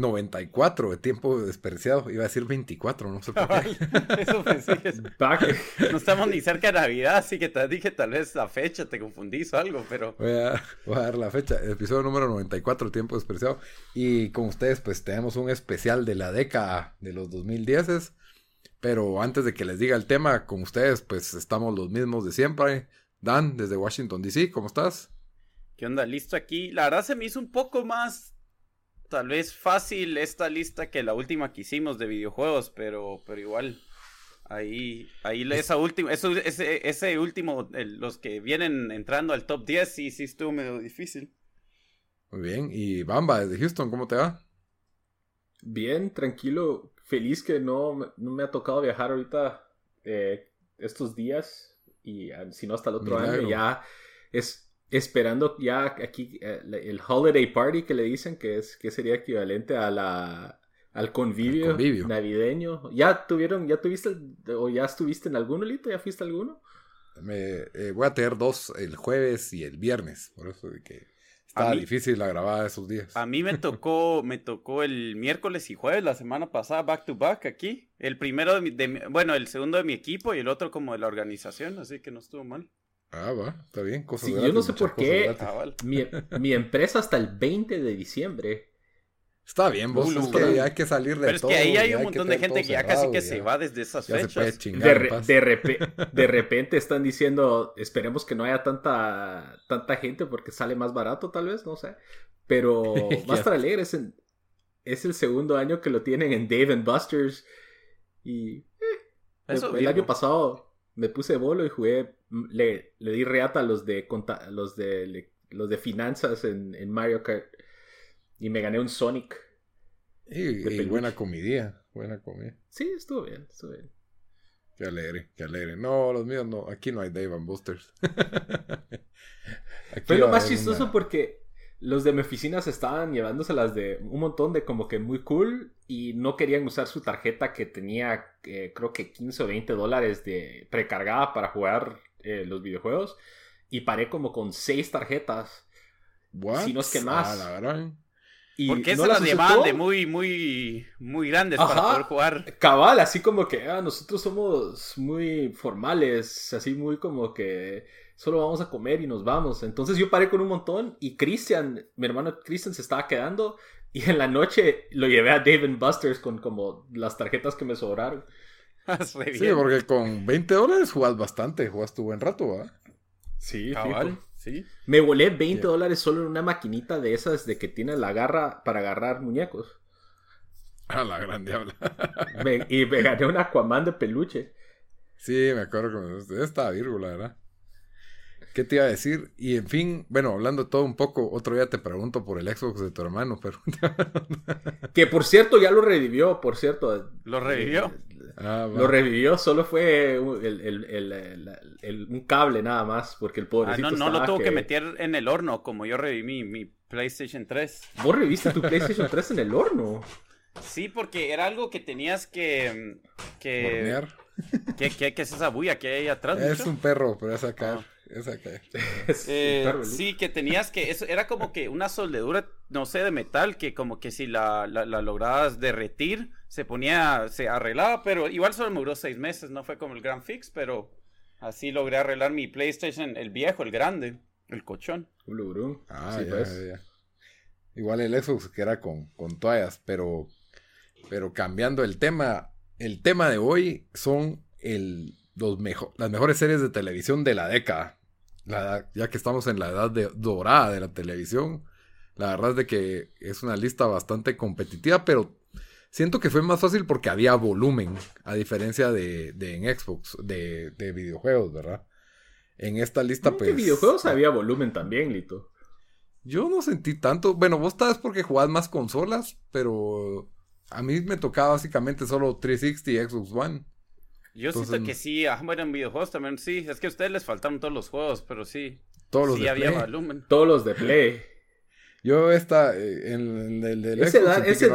94 de tiempo desperdiciado. Iba a decir 24, no sé por qué. Eso pensé que es- No estamos ni cerca de Navidad, así que te dije tal vez la fecha, te confundís o algo, pero Voy a, voy a dar la fecha. El episodio número 94 de tiempo desperdiciado. Y con ustedes, pues tenemos un especial de la década de los 2010. Pero antes de que les diga el tema, con ustedes, pues estamos los mismos de siempre. Dan, desde Washington, D.C., ¿cómo estás? ¿qué onda? Listo aquí. La verdad se me hizo un poco más, tal vez fácil esta lista que la última que hicimos de videojuegos, pero, pero igual. Ahí, ahí esa última, eso, ese, ese último, el- los que vienen entrando al top 10, sí, sí estuvo medio difícil. Muy bien. Y Bamba, desde Houston, ¿cómo te va? Bien, tranquilo, feliz que no, me- no me ha tocado viajar ahorita eh, estos días y ah, si no hasta el otro Milagro. año ya es esperando ya aquí eh, el holiday party que le dicen que es que sería equivalente a la al convivio, navideño. ¿Ya tuvieron, ya tuviste o ya estuviste en alguno, Lito? ¿Ya fuiste a alguno? Me, eh, voy a tener dos el jueves y el viernes. Por eso de que estaba mí- difícil la grabada esos días. A mí me tocó, me tocó el miércoles y jueves la semana pasada, back to back aquí. El primero de mi, de mi- bueno, el segundo de mi equipo y el otro como de la organización, así que no estuvo mal. Ah, va, está bien. Cosas Sí, yo gratis, no sé por qué. Cabal. Mi, mi empresa hasta el 20 de diciembre. Está bien, vos. Es que hay que salir de Pero es todo. que ahí hay un montón de gente que ya cerrado, casi que ya. se va desde esas Ya se puede fechas. chingar De, en re- paz. de, repe- de repente están diciendo, esperemos que no haya tanta, tanta gente porque sale más barato tal vez, no sé. Pero va a estar alegre, es, en- es el segundo año que lo tienen en Dave and Buster's. Y Eso el digo. año pasado me puse bolo y jugué, le, le di reata a los de, los de, los de finanzas en, en Mario Kart. Y me gané un Sonic. Y, buena comidía. Buena comida. Sí, estuvo bien, estuvo bien. Qué alegre, qué alegre. No, los míos no. Aquí no hay Dave and Busters. Fue lo más chistoso una- porque los de mi oficina se estaban llevándoselas de un montón de como que muy cool y no querían usar su tarjeta que tenía eh, creo que 15 o 20 dólares de precargada para jugar eh, los videojuegos y paré como con seis tarjetas What? si no es que más. Ah, la y Porque no se las llevaban de muy, muy, muy grandes para poder jugar. cabal, así como que ah, nosotros somos muy formales, así muy como que solo vamos a comer y nos vamos. Entonces yo paré con un montón y Christian, mi hermano Christian se estaba quedando y en la noche lo llevé a Dave and Buster's con como las tarjetas que me sobraron. Re Sí, porque con 20 dólares jugás bastante. Jugaste buen rato, ¿va? Sí, Cabal, sí. Me volé 20 Ya. dólares solo en una maquinita de esas de que tiene la garra para agarrar muñecos. A la gran diabla. Me- y me gané un Aquaman de peluche. Sí, me acuerdo que me... estaba Virgo, la verdad. ¿Qué te iba a decir? Y en fin, bueno, hablando de todo un poco, otro día te pregunto por el Xbox de tu hermano, pero... Que por cierto ya lo revivió, por cierto. ¿Lo revivió? Ah. Lo revivió, solo fue un- el, el- el- el- el- un cable nada más, porque el Ah, pobrecito no, no estaba lo tuvo que... meter en el horno como yo reviví mi, mi PlayStation 3. Vos reviste tu PlayStation 3 en el horno. Sí, porque era algo que tenías que... que Hornear. ¿Qué, qué, qué es esa bulla que hay ahí atrás? Es mucho? un perro, pero es a caer. Ah. Es a caer. Es Eh, bonito. sí, que tenías que, eso era como que una soldadura, no sé, de metal, que como que si la, la, la lograbas derretir, se ponía, se arreglaba, pero igual solo me duró seis meses, no fue como el gran fix, pero así logré arreglar mi PlayStation, el viejo, el grande, el cochón. Ah, Sí, ya, pues. ya, ya. Igual el Xbox que era con, con toallas, pero Pero cambiando el tema, el tema de hoy son el, los las mejores series de televisión de la década. ya que estamos en la edad de, dorada de la televisión. La verdad es de que es una lista bastante competitiva, pero siento que fue más fácil porque había volumen, a diferencia de, de en Xbox, de, de, videojuegos, ¿verdad? En esta lista, pues. En videojuegos había volumen también, Lito. Yo no sentí tanto. Bueno, vos sabes porque jugás más consolas, pero a mí me tocaba básicamente solo 360 y Xbox One. Yo siento que sí, ah, bueno, en videojuegos también sí. Es que a ustedes les faltaron todos los juegos, pero sí. Todos los sí había volumen. Todos los de Play. Yo esta, eh, en el del Ese, ese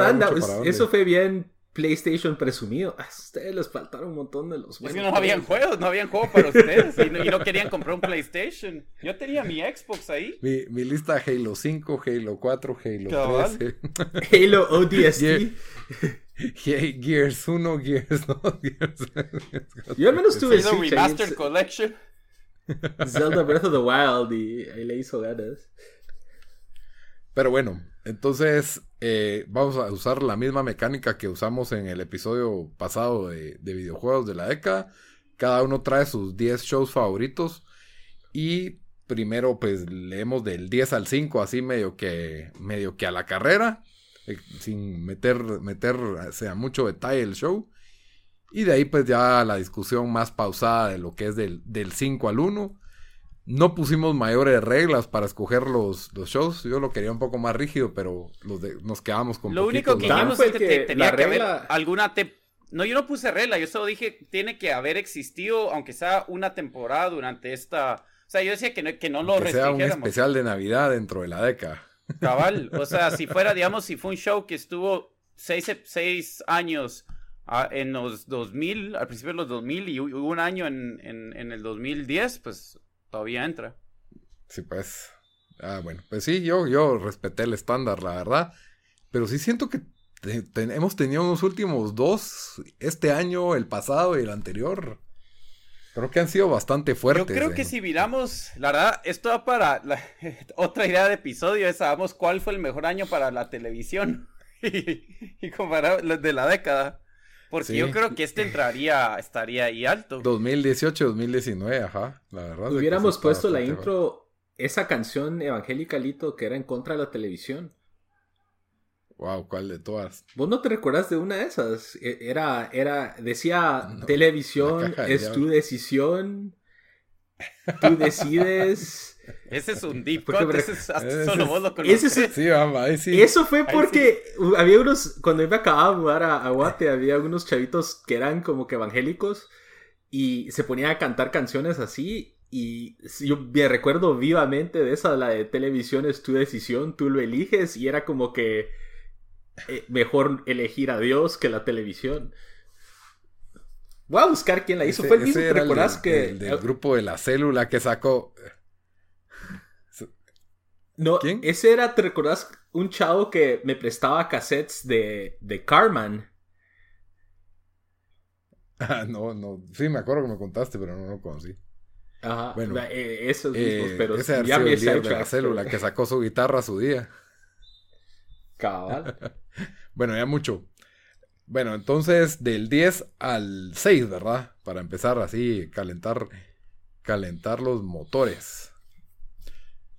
eso fue bien PlayStation presumido. A ustedes les faltaron un montón de los juegos. Es que no habían juegos, no habían juegos para ustedes. y, no, querían comprar un PlayStation. Yo tenía mi Xbox ahí. Mi, mi lista Halo 5, Halo 4, Halo 3. Halo ODST. Gears 1, Gears 2, Gears. Yo al menos tuve el Remastered Collection. Zelda Breath of the Wild y ahí le hizo ganas. Pero bueno, entonces eh, vamos a usar la misma mecánica que usamos en el episodio pasado de, videojuegos de la década. Cada uno trae sus 10 shows favoritos. Y primero pues leemos del 10 al 5 así medio que, medio que a la carrera. Eh, sin meter, meter sea mucho detalle el show. Y de ahí pues ya la discusión más pausada de lo que es del, del 5 al 1 no pusimos mayores reglas para escoger los, los shows. Yo lo quería un poco más rígido, pero los nos quedamos con Lo único que dijimos es que, tenía que haber alguna... No, yo no puse regla, yo solo dije, tiene que haber existido, aunque sea una temporada durante esta... O sea, yo decía que no, que no lo que sea un especial de Navidad dentro de la década. Cabal, o sea, si fuera, digamos, si fue un show que estuvo seis, seis años ah, en los 2000, al principio de los 2000 y hubo un año en, en, en el 2010, pues todavía entra. Sí, pues. Ah, bueno, pues sí, yo, yo respeté el estándar, la verdad. Pero sí siento que hemos tenido unos últimos dos, este año, el pasado y el anterior. Creo que han sido bastante fuertes. Yo creo que si miramos, la verdad, esto va para otra idea de episodio, es sabemos cuál fue el mejor año para la televisión y, y comparar de la década. Porque yo creo que este entraría, estaría ahí alto. 2018, 2019, ajá. La verdad. Hubiéramos puesto la intro, esa canción evangélica Lito que era en contra de la televisión. Wow, ¿cuál de todas? ¿Vos no te recuerdas de una de esas? E, era, era, decía, televisión es tu decisión, tú decides. Ese es un deep cut, ese es, solo vos lo conoces. sí, ahí sí. Eso fue porque había unos, cuando yo me acababa de mudar a, Guate, había unos chavitos que eran como que evangélicos y se ponían a cantar canciones así y yo me recuerdo vivamente de esa, la de televisión es tu decisión, tú lo eliges y era como que eh, mejor elegir a Dios que la televisión. Voy a buscar quién la hizo. Fue el mismo, ¿te recordás que...? El del grupo de la célula que sacó... No, ese era, ¿te recordás? Un chavo que me prestaba cassettes de, de Carman. Ah, no, no. Sí, me acuerdo que me contaste, pero no lo conocí. Ajá, bueno, eh, esos mismos, eh, pero ese ya me de la célula que sacó su guitarra a su día. Cabal. bueno, ya mucho. Bueno, entonces del 10 al 6, ¿verdad? Para empezar así, calentar, calentar los motores.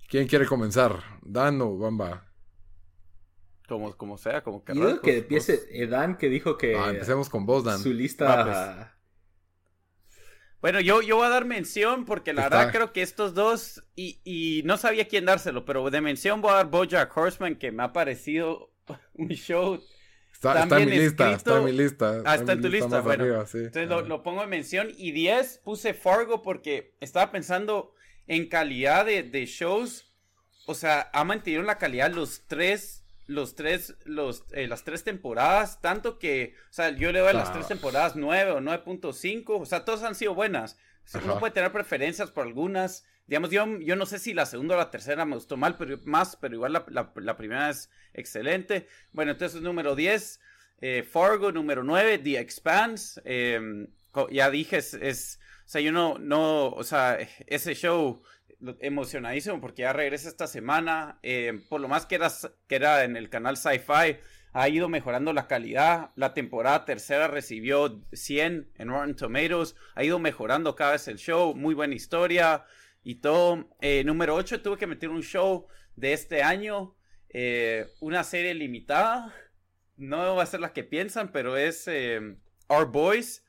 ¿Quién quiere comenzar? ¿Dan o Bamba? Como, como sea, como que. Yo que empiece eh, Dan, que dijo que. Ah, empecemos con vos, Dan. Su lista. Pues. Bueno, yo, yo voy a dar mención porque la verdad creo que estos dos, y, y, no sabía quién dárselo, pero de mención voy a dar Bojack Horseman, que me ha parecido un show. Está, está en mi lista, está en mi lista. Ah, está en tu lista, bueno. Entonces lo, lo, pongo en mención. Y 10 puse Fargo porque estaba pensando en calidad de, de shows, o sea, ha mantenido la calidad los tres los tres, los, eh, las tres temporadas, tanto que, o sea, yo le doy a las tres temporadas 9 o 9.5, o sea, todas han sido buenas. uno puede tener preferencias por algunas. Digamos, yo, yo no sé si la segunda o la tercera me gustó mal, pero más, pero igual la, la, primera es excelente. Bueno, entonces número 10, eh, Fargo, número 9, The Expanse. Em, ya dije, es sea, yo no, no, o sea, ese show emocionadísimo porque ya regresa esta semana. Eh, por lo más que era, que era en el canal Sci-Fi, ha ido mejorando la calidad. La temporada tercera recibió 100 en Rotten Tomatoes. Ha ido mejorando cada vez el show. Muy buena historia y todo. Eh, número 8, tuve que meter un show de este año. Eh, una serie limitada. No va a ser la que piensan, pero es Our Boys.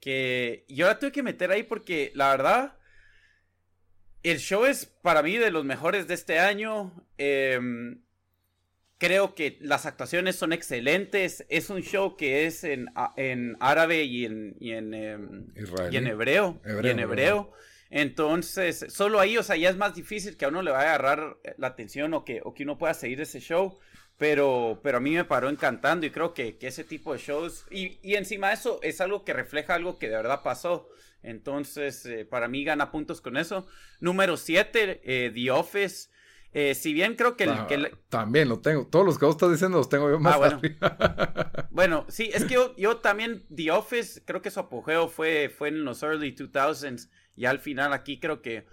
Que yo la tuve que meter ahí porque la verdad. El show es para mí de los mejores de este año. Em, creo que las actuaciones son excelentes. Es un show que es en, en árabe y en, y en, em, y en hebreo, Y en hebreo. Entonces, solo ahí, o sea, ya es más difícil que a uno le vaya a agarrar la atención o que, o que uno pueda seguir ese show. Pero, pero a mí me paró encantando y creo que, ese tipo de shows, y, y, encima de eso es algo que refleja algo que de verdad pasó. Entonces, eh, para mí gana puntos con eso. Número 7, eh, The Office. Eh, si bien creo que, el, También lo tengo. Todos los que vos estás diciendo los tengo yo más ah, bueno. bueno, sí, es que yo, yo, también The Office, creo que su apogeo fue, fue en los early 2000s. Y al final aquí creo que,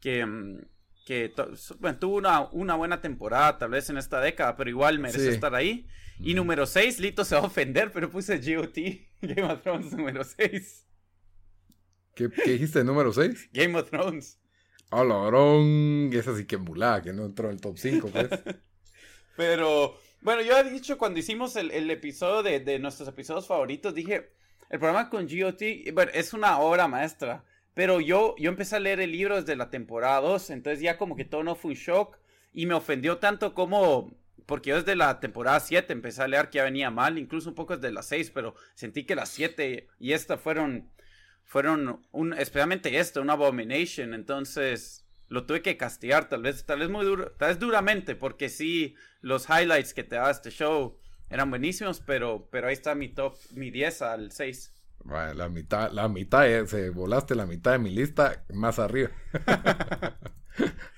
que, mm, que bueno, tuvo una, una, buena temporada tal vez en esta década, pero igual merece estar ahí. Y número 6, Lito se va a ofender, pero puse GOT, Game of Thrones número 6. ¿Qué, ¿Qué, dijiste número 6? Game of Thrones. Oh, lorón. Esa sí que mulada, que no entró en el top 5, pues. pero, bueno, yo he dicho cuando hicimos el, el episodio de, de, nuestros episodios favoritos, dije, el programa con GOT, bueno, es una obra maestra. Pero yo, yo empecé a leer el libro desde la temporada 2, entonces ya como que todo no fue un shock y me ofendió tanto como, porque yo desde la temporada 7 empecé a leer que ya venía mal, incluso un poco desde la 6, pero sentí que las 7 y esta fueron, fueron, un, especialmente esta, una abomination, entonces lo tuve que castigar, tal vez, tal vez muy duro, tal vez duramente, porque sí, los highlights que te da este show eran buenísimos, pero, pero ahí está mi top, mi 10 al 6 la mitad, la mitad, eh, se volaste la mitad de mi lista más arriba.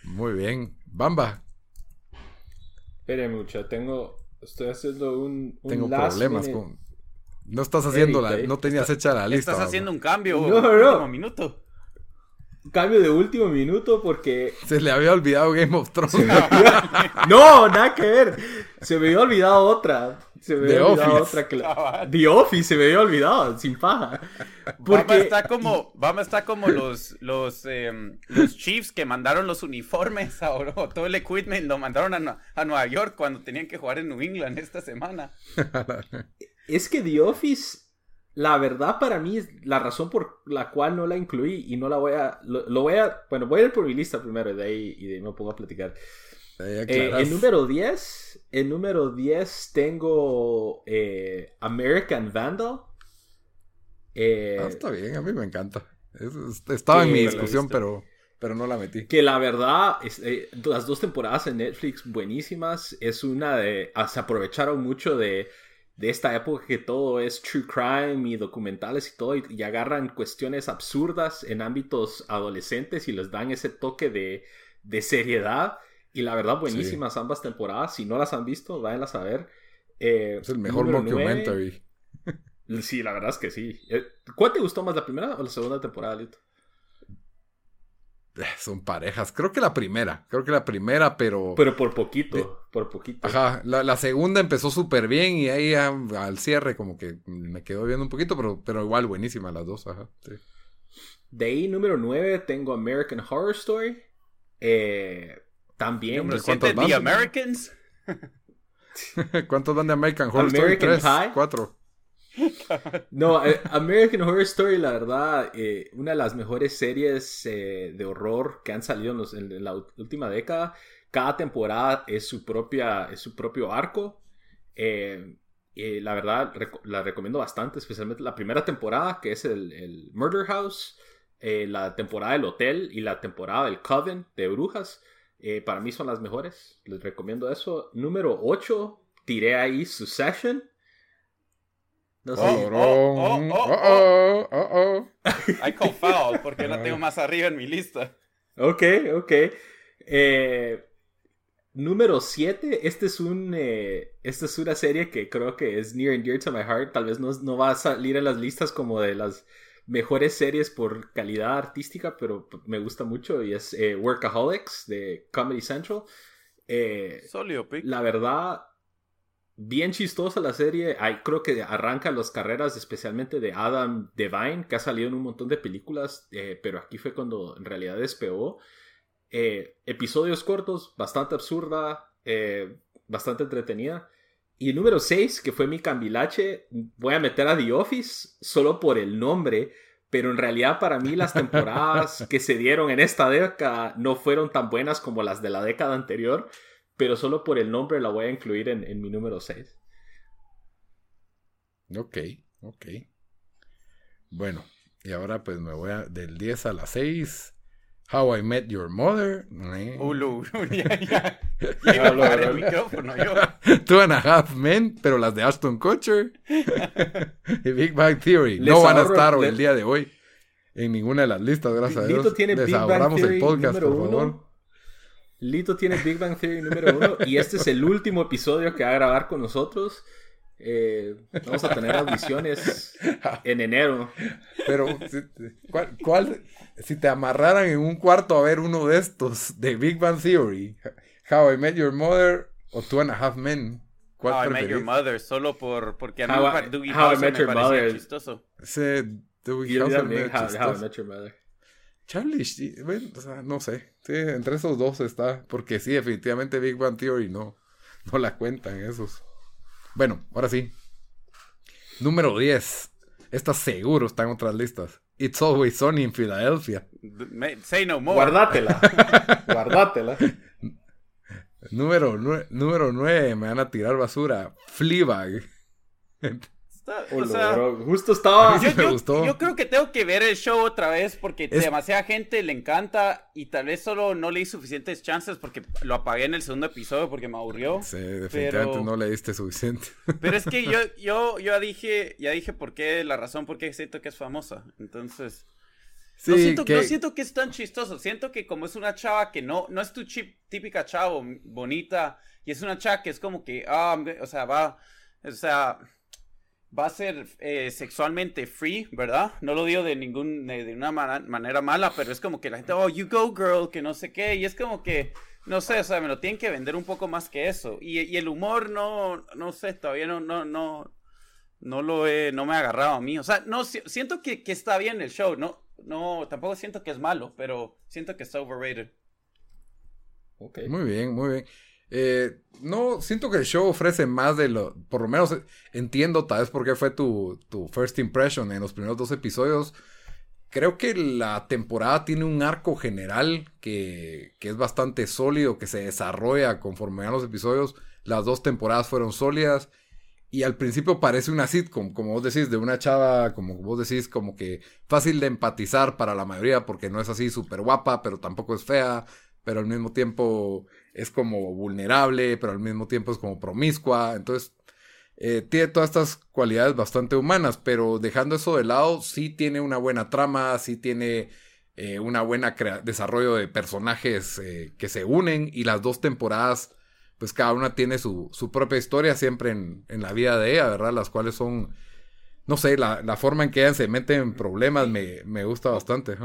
Muy bien. Bamba. Espere mucha, tengo, estoy haciendo un, tengo problemas con. No estás haciendo la, no tenías hecha la lista. Estás haciendo un cambio. No, no, no. minuto cambio de último minuto porque... Se le había olvidado Game of Thrones. no, nada que ver. Se me había olvidado otra. Se me había olvidado otra. Que The Office se me había olvidado, sin paja. Porque... Vamos está como, vamos está como los, los, em, los Chiefs que mandaron los uniformes ahora. Todo el equipment lo mandaron a, a Nueva York cuando tenían que jugar en New England esta semana. es que The Office la verdad para mí es la razón por la cual no la incluí y no la voy a... Lo, voy a... Bueno, voy a ir por mi lista primero y de ahí, y de ahí me pongo a platicar. Eh, el número 10, el número 10 tengo eh, American Vandal. Eh, ah, está bien, a mí me encanta. estaba en mi discusión, pero, pero no la metí. Que la verdad, las dos temporadas en Netflix buenísimas. Es una de... Ah, se aprovecharon mucho de de esta época que todo es true crime y documentales y todo, y, agarran cuestiones absurdas en ámbitos adolescentes y les dan ese toque de, seriedad. Y la verdad, buenísimas ambas temporadas. Si no las han visto, váyanlas a ver. Eh, es el mejor documentary. Sí, la verdad es que sí. Eh, ¿Cuál te gustó más, la primera o la segunda temporada, Lito? Son parejas. Creo que la primera. Creo que la primera, pero. Pero por poquito. por poquito. Ajá. La, segunda empezó súper bien y ahí al cierre, como que me quedó viendo un poquito, pero, pero igual buenísima las dos. Ajá. De ahí, número 9, tengo American Horror Story. Eh, también. Número 7, The Americans. ¿Cuántos van de American Horror Story? Tres, cuatro. No, eh, American Horror Story, la verdad, eh, una de las mejores series eh, de horror que han salido en, la última década. Cada temporada es su, propia, es su propio arco. la verdad, la recomiendo bastante, especialmente la primera temporada, que es el, Murder House, la temporada del Hotel y la temporada del Coven de Brujas. Para mí son las mejores, les recomiendo eso. Número 8, tiré ahí Succession. No sé. Oh, oh, oh, oh, oh, I call foul porque la tengo más arriba en mi lista. Ok, ok. Eh, número 7. Este es un. Eh, esta es una serie que creo que es near and dear to my heart. Tal vez no, no va a salir en las listas como de las mejores series por calidad artística, pero me gusta mucho. Y es eh, Workaholics de Comedy Central. Sólido, La verdad, bien chistosa la serie. Hay, creo que arranca las carreras especialmente de Adam Devine, que ha salido en un montón de películas, eh, pero aquí fue cuando en realidad despegó. Eh, episodios cortos, bastante absurda, eh, bastante entretenida. Y el número 6, que fue mi cambilache, voy a meter a The Office solo por el nombre, pero en realidad para mí las temporadas que se dieron en esta década no fueron tan buenas como las de la década anterior pero solo por el nombre la voy a incluir en, mi número 6. Ok, ok. Bueno, y ahora pues me voy a del 10 a la 6. How I Met Your Mother. Ulu, ya, ya. ya iba a el micrófono yo. Two and a Half Men, pero las de Aston Kutcher. y Big Bang Theory. no van a estar hoy, el día de hoy en ninguna de las listas, gracias a Dios. Tiene Big Bang Theory el podcast, por favor. Lito tiene Big Bang Theory número uno y este es el último episodio que va a grabar con nosotros. Eh, vamos a tener audiciones en enero. Pero, ¿cuál, si te amarraran en un cuarto a ver uno de estos de Big Bang Theory, How I Met Your Mother o Two and a Half Men? ¿Cuál How I Met Your Mother, solo por, porque a mí How, Dougie How I Met Your Mother chistoso. Sí, Dougie How, How I Met Your Mother. Charlie, bueno, o sea, no sé. Sí, entre esos dos está. Porque sí, definitivamente Big Bang Theory no, no la cuentan esos. Bueno, ahora sí. Número 10. Esta seguro está en otras listas. It's Always Sunny in Philadelphia. Say no more. Guardátela. Guardátela. número, número 9. Me van a tirar basura. Fleabag. Justo estaba. Yo, creo que tengo que ver el show otra vez porque demasiada gente le encanta y tal vez solo no le di suficientes chances porque lo apagué en el segundo episodio porque me aburrió. Sí, definitivamente no le diste suficiente. Pero es que yo, yo, yo ya dije, ya dije por qué, la razón por qué siento que es famosa. Entonces. no, siento, que... siento que es tan chistoso. Siento que como es una chava que no, no es tu chip, típica chava bonita. Y es una chava que es como que, ah, o sea, va. O sea, va a ser eh, sexualmente free, ¿verdad? No lo digo de ningún, de, una manera mala, pero es como que la gente, oh, you go girl, que no sé qué, y es como que, no sé, o sea, me lo tienen que vender un poco más que eso. Y, el humor no, no sé, todavía no, no, no, no lo he, no me ha agarrado a mí. O sea, no, siento que, que está bien el show, no, no, tampoco siento que es malo, pero siento que está overrated. Okay. Muy bien, muy bien. Eh, no, siento que el show ofrece más de lo. Por lo menos entiendo tal vez por qué fue tu, tu first impression en los primeros dos episodios. Creo que la temporada tiene un arco general que, que es bastante sólido, que se desarrolla conforme van los episodios. Las dos temporadas fueron sólidas. Y al principio parece una sitcom, como vos decís, de una chava, como vos decís, como que fácil de empatizar para la mayoría, porque no es así súper guapa, pero tampoco es fea, pero al mismo tiempo es como vulnerable, pero al mismo tiempo es como promiscua. Entonces, eh, tiene todas estas cualidades bastante humanas, pero dejando eso de lado, sí tiene una buena trama, sí tiene eh, una buena desarrollo de personajes eh, que se unen y las dos temporadas, pues cada una tiene su, su propia historia siempre en, en, la vida de ella, ¿verdad? Las cuales son, no sé, la, la forma en que ella se mete en problemas me, me gusta bastante.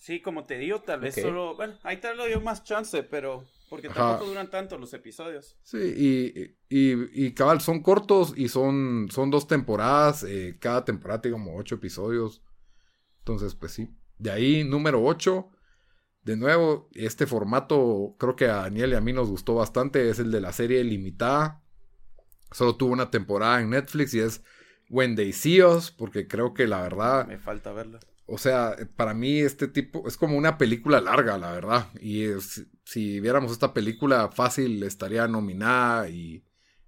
Sí, como te digo, tal vez solo, bueno, ahí tal vez dio más chance, pero porque tampoco duran tanto los episodios. Sí, y, y, y, cabal, son cortos y son, son dos temporadas. Eh, cada temporada tiene como ocho episodios. Entonces, pues sí. De ahí, número ocho. De nuevo, este formato creo que a Daniel y a mí nos gustó bastante. Es el de la serie limitada. Solo tuvo una temporada en Netflix y es When They See Us, porque creo que la verdad... Me falta verla. O sea, para mí este tipo es como una película larga, la verdad. Y si viéramos esta película fácil estaría nominada y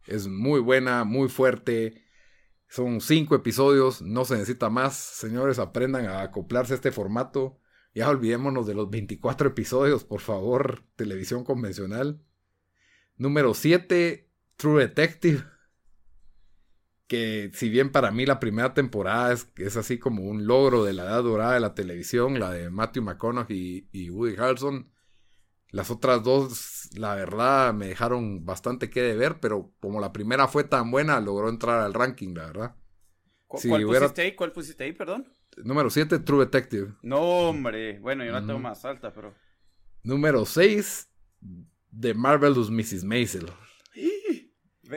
es muy buena, muy fuerte. Son cinco episodios, no se necesita más. Señores, aprendan a acoplarse a este formato. Ya olvidémonos de los 24 episodios, por favor, televisión convencional. Número 7, True Detective que si bien para mí la primera temporada es, es, así como un logro de la edad dorada de la televisión, la de Matthew McConaughey y, Woody Harrelson, las otras dos, la verdad, me dejaron bastante que de ver, pero como la primera fue tan buena, logró entrar al ranking, la verdad. ¿Cuál, pusiste ahí? ¿Cuál pusiste ahí, perdón? Número 7, True Detective. No, hombre. Bueno, yo la tengo más alta, pero... Número 6, The Marvelous Mrs. Maisel.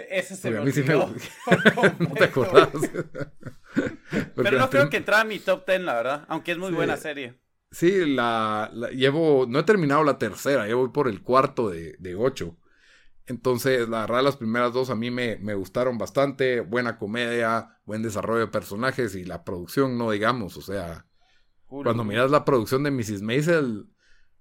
Ese se me olvidó no te acordás. Pero no creo que entrara a mi top 10, la verdad. Aunque es muy Sí. buena serie. Sí, la, la- llevo, no he terminado la tercera, llevo por el cuarto de, de ocho. Entonces, la verdad, las primeras dos a mí me, me gustaron bastante. Buena comedia, buen desarrollo de personajes y la producción, no digamos. O sea, cuando miras la producción de Mrs. Maisel,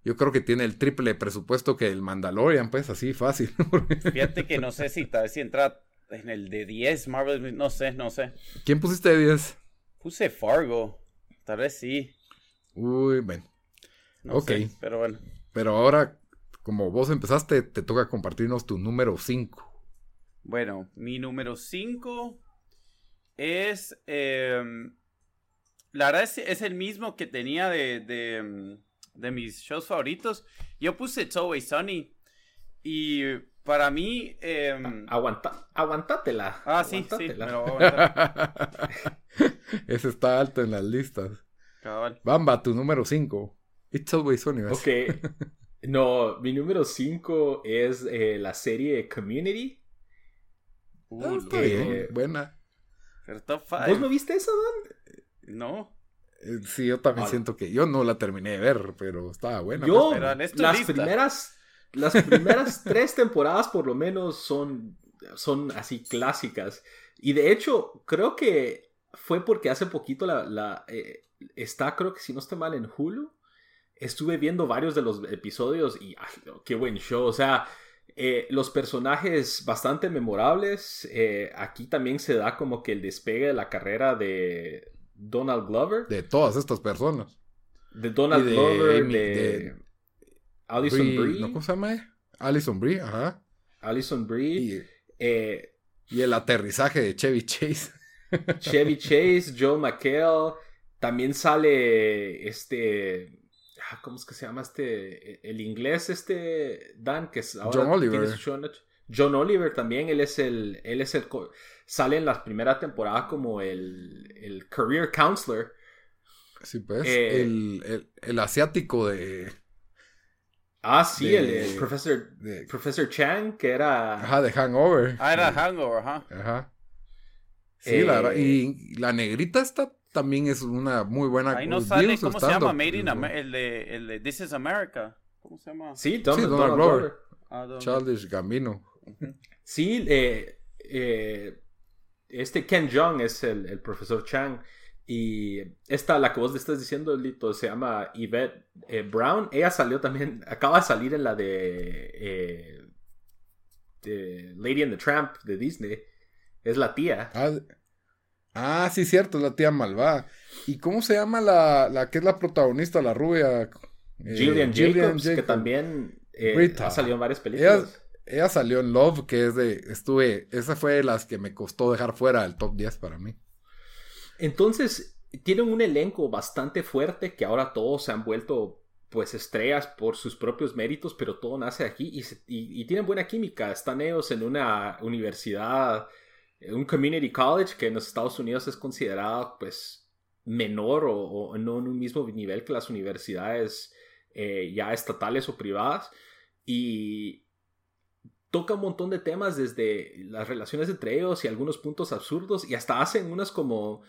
yo creo que tiene el triple de presupuesto que el Mandalorian, pues así fácil. Fíjate que no sé si tal vez si entra en el de 10 Marvel. No sé, no sé. ¿Quién pusiste de 10? Puse Fargo. Tal vez sí. Uy, bueno. No Ok. sé, pero bueno. Pero ahora, como vos empezaste, te toca compartirnos tu número 5. Bueno, mi número 5 es. em, la verdad es, es el mismo que tenía de, de, em, de mis shows favoritos. Yo puse It's Always Sunny. Y para mí. em, Aguanta, aguantátela. ah, sí, sí. Me lo voy a Ese está alto en las listas. cabal. Bamba, tu número 5. It's always sunny. ¿ves? Ok. No, mi número 5 es eh, la serie Community. Uh, eh, buena. pero top ¿Vos no five. viste esa, Dan? No. Eh, Sí, yo también Hola. siento que yo no la terminé de ver, pero estaba buena. Yo, pues, pero las lista. primeras, las primeras tres temporadas por lo menos son, son así clásicas. Y de hecho, creo que fue porque hace poquito la, la, eh, está, creo que si no estoy mal, en Hulu. Estuve viendo varios de los episodios y ay, qué buen show. O sea, eh, los personajes bastante memorables. Eh, aquí también se da como que el despegue de la carrera de Donald Glover. De todas estas personas. De Donald de Glover, Amy- de, de Alison Brie-. ¿Cómo se llama? Alison Brie, ajá. Alison Brie. Y, eh, y el aterrizaje de Chevy Chase. Chevy Chase, Joel McHale. También sale este. ah, ¿Cómo es que se llama este? El inglés, este. Dan, que es ahora John Oliver. John Oliver también, él es el. Él es el. Sale en la primera temporada como el, el career counselor. Sí, pues. Eh, el, el, el asiático de, Ah, sí, De- el, el profesor, de- profesor Chang, que era. Ajá, de Hangover. Ah, era Hangover, ajá. Ajá. Sí, Eh, la verdad. Y la negrita esta también es una muy buena. Ahí no sale, ¿cómo se llama? Made in. Amer- el de, el de This is America. ¿Cómo se llama? Sí, Don- Sí, Donald Donald Glover. Glover. Ah. Childish Gambino. Sí, eh, eh, este Ken Jeong es el, el profesor Chang. Y esta, la que vos le estás diciendo, Lito, se llama Yvette eh, Brown. Ella salió también, acaba de salir en la de, eh, de Lady and the Tramp de Disney. Es la tía. Ah, ah, sí, cierto, es la tía malvada. ¿Y cómo se llama la, la que es la protagonista, la rubia? Eh, Gillian, Jacobs, que Jacobs. también eh, ha salido en varias películas. Ella salió en Love, que es de. Estuve. Esa fue de las que me costó dejar fuera del top 10 para mí. Entonces, tienen un elenco bastante fuerte que ahora todos se han vuelto pues estrellas por sus propios méritos, pero todo nace aquí y, y- tienen buena química. Están ellos en una universidad, un community college que en los Estados Unidos es considerado pues menor o, o no en un mismo nivel que las universidades eh, ya estatales o privadas. Y toca un montón de temas desde las relaciones entre ellos y algunos puntos absurdos y hasta hacen unas como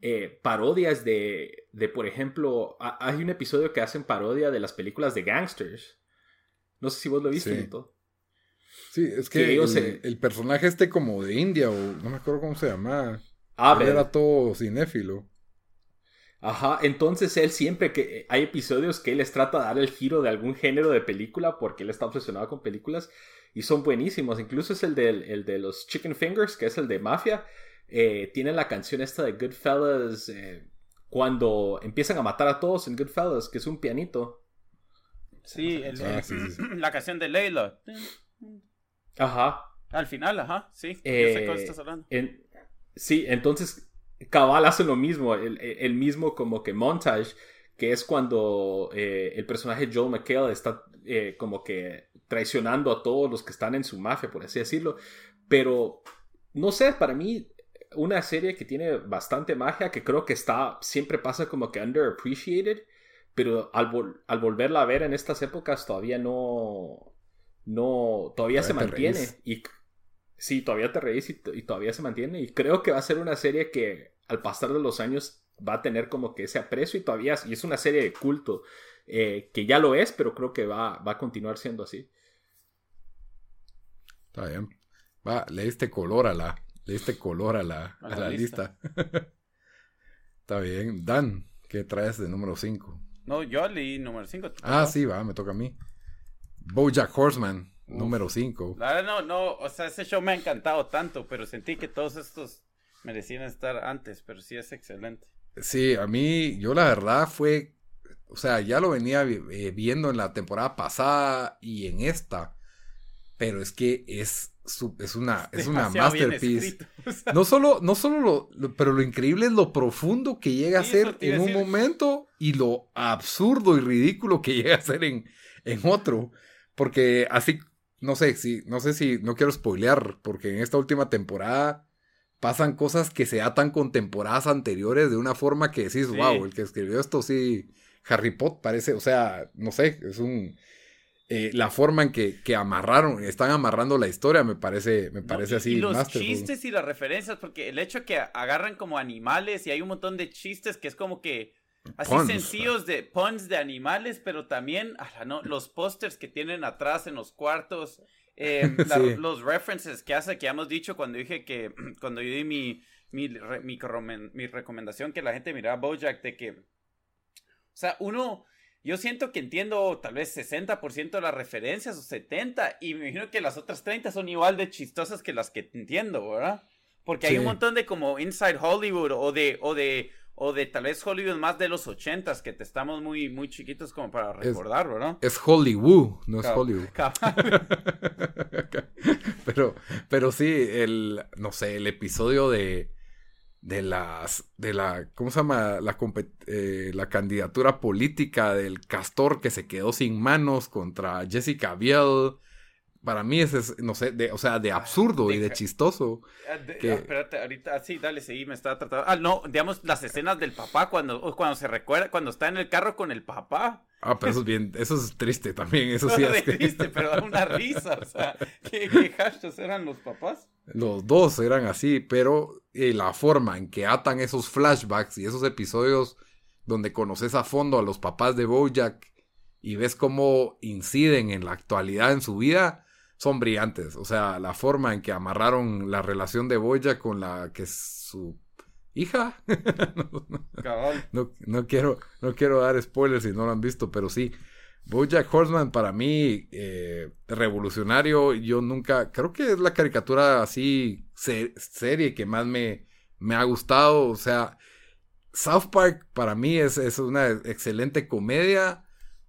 eh, parodias de, de, por ejemplo, ha- hay un episodio que hacen parodia de las películas de gangsters. No sé si vos lo viste, Sí. Lito. Sí, es Que el, se- el personaje este como de India, o no me acuerdo cómo se llamaba. A Él ver, era todo cinéfilo. Ajá, entonces él siempre que hay episodios que él les trata de dar el giro de algún género de película porque él está obsesionado con películas y son buenísimos. Incluso es el, del, el de los Chicken Fingers, que es el de Mafia. Eh, tiene la canción esta de Goodfellas eh, cuando empiezan a matar a todos en Goodfellas, que es un pianito. Sí, el- Ah, el- sí, la canción de Leila. Ajá. Al final, ajá, sí. Eh, sé cuál estás hablando. En- sí, entonces Cabal hace lo mismo, el, el mismo como que montage, que es cuando eh, el personaje Joel McHale está eh, como que traicionando a todos los que están en su mafia, por así decirlo. Pero, no sé, para mí, una serie que tiene bastante magia, que creo que está, siempre pasa como que underappreciated, pero al, vol- al volverla a ver en estas épocas todavía no, no, todavía se Todavía mantiene. reís. Y Sí, todavía te reís y, todavía se mantiene. Y creo que va a ser una serie que al pasar de los años va a tener como que ese aprecio y todavía, y es una serie de culto, eh, que ya lo es, pero creo que va, va a continuar siendo así. Está bien. Va, le diste color a la, le diste color a la, a la, lista. Está bien. Dan, ¿qué traes de número 5? No, yo leí número 5. Ah, sí, va, me toca a mí. Bojack Horseman número 5. No, no, o sea, ese show me ha encantado tanto, pero sentí que todos estos merecían estar antes, pero sí es excelente. Sí, a mí, yo la verdad fue, o sea, ya lo venía eh, viendo en la temporada pasada y en esta, pero es que es, es una, es una masterpiece. No solo, no solo lo, pero lo increíble es lo profundo que llega a ser en un momento y lo absurdo y ridículo que llega a ser en, en otro. Porque así no sé si, no sé si, no quiero spoilear, porque en esta última temporada pasan cosas que se atan con temporadas anteriores de una forma que decís, wow, el que escribió esto sí, Harry Potter parece, o sea, no sé, es un... Eh, la forma en que, que, amarraron, están amarrando la historia, me parece, me parece así. Y los chistes y las referencias, porque el hecho que agarran como animales y hay un montón de chistes que es como que Así sencillos de puns de animales, pero también no, los pósters que tienen atrás en los cuartos, em, los references que hace, que ya hemos dicho cuando dije que, cuando yo di mi, mi, mi, recomendación que la gente mirara Bojack, de que, o sea, uno, yo siento que entiendo tal vez 60% de las referencias o 70%, y me imagino que las otras 30 son igual de chistosas que las que entiendo, ¿verdad? Porque hay un montón de como Inside Hollywood o de, o de o de tal vez Hollywood más de los ochentas, que te estamos muy, muy chiquitos como para recordarlo, ¿no? Es Hollywood, no es Hollywood. pero, pero sí, el, no sé, el episodio de, de las, de la, ¿cómo se llama? La, eh, la candidatura política del castor que se quedó sin manos contra Jessica Biel para mí es, no sé, de, o sea, de absurdo y de chistoso. Ah, que... espérate, ahorita, ah, sí, dale, sí, me estaba tratando. Ah, no, digamos, las escenas del papá cuando, cuando se recuerda, cuando está en el carro con el papá. Ah, pero eso es bien, eso es triste también, eso sí es triste, pero da una risa, o sea, ¿qué, qué hashtags eran los papás? Los dos eran así, pero eh, la forma en que atan esos flashbacks y esos episodios donde conoces a fondo a los papás de Bojack y ves cómo inciden en la actualidad en su vida, son brillantes. O sea, la forma en que amarraron la relación de Boya con la que es su hija. no, no, quiero, no quiero dar spoilers si no lo han visto, pero sí. Bojack Horseman para mí, eh, revolucionario, yo nunca, creo que es la caricatura así, serie que más me, me ha gustado, o sea, South Park para mí es, es una excelente comedia,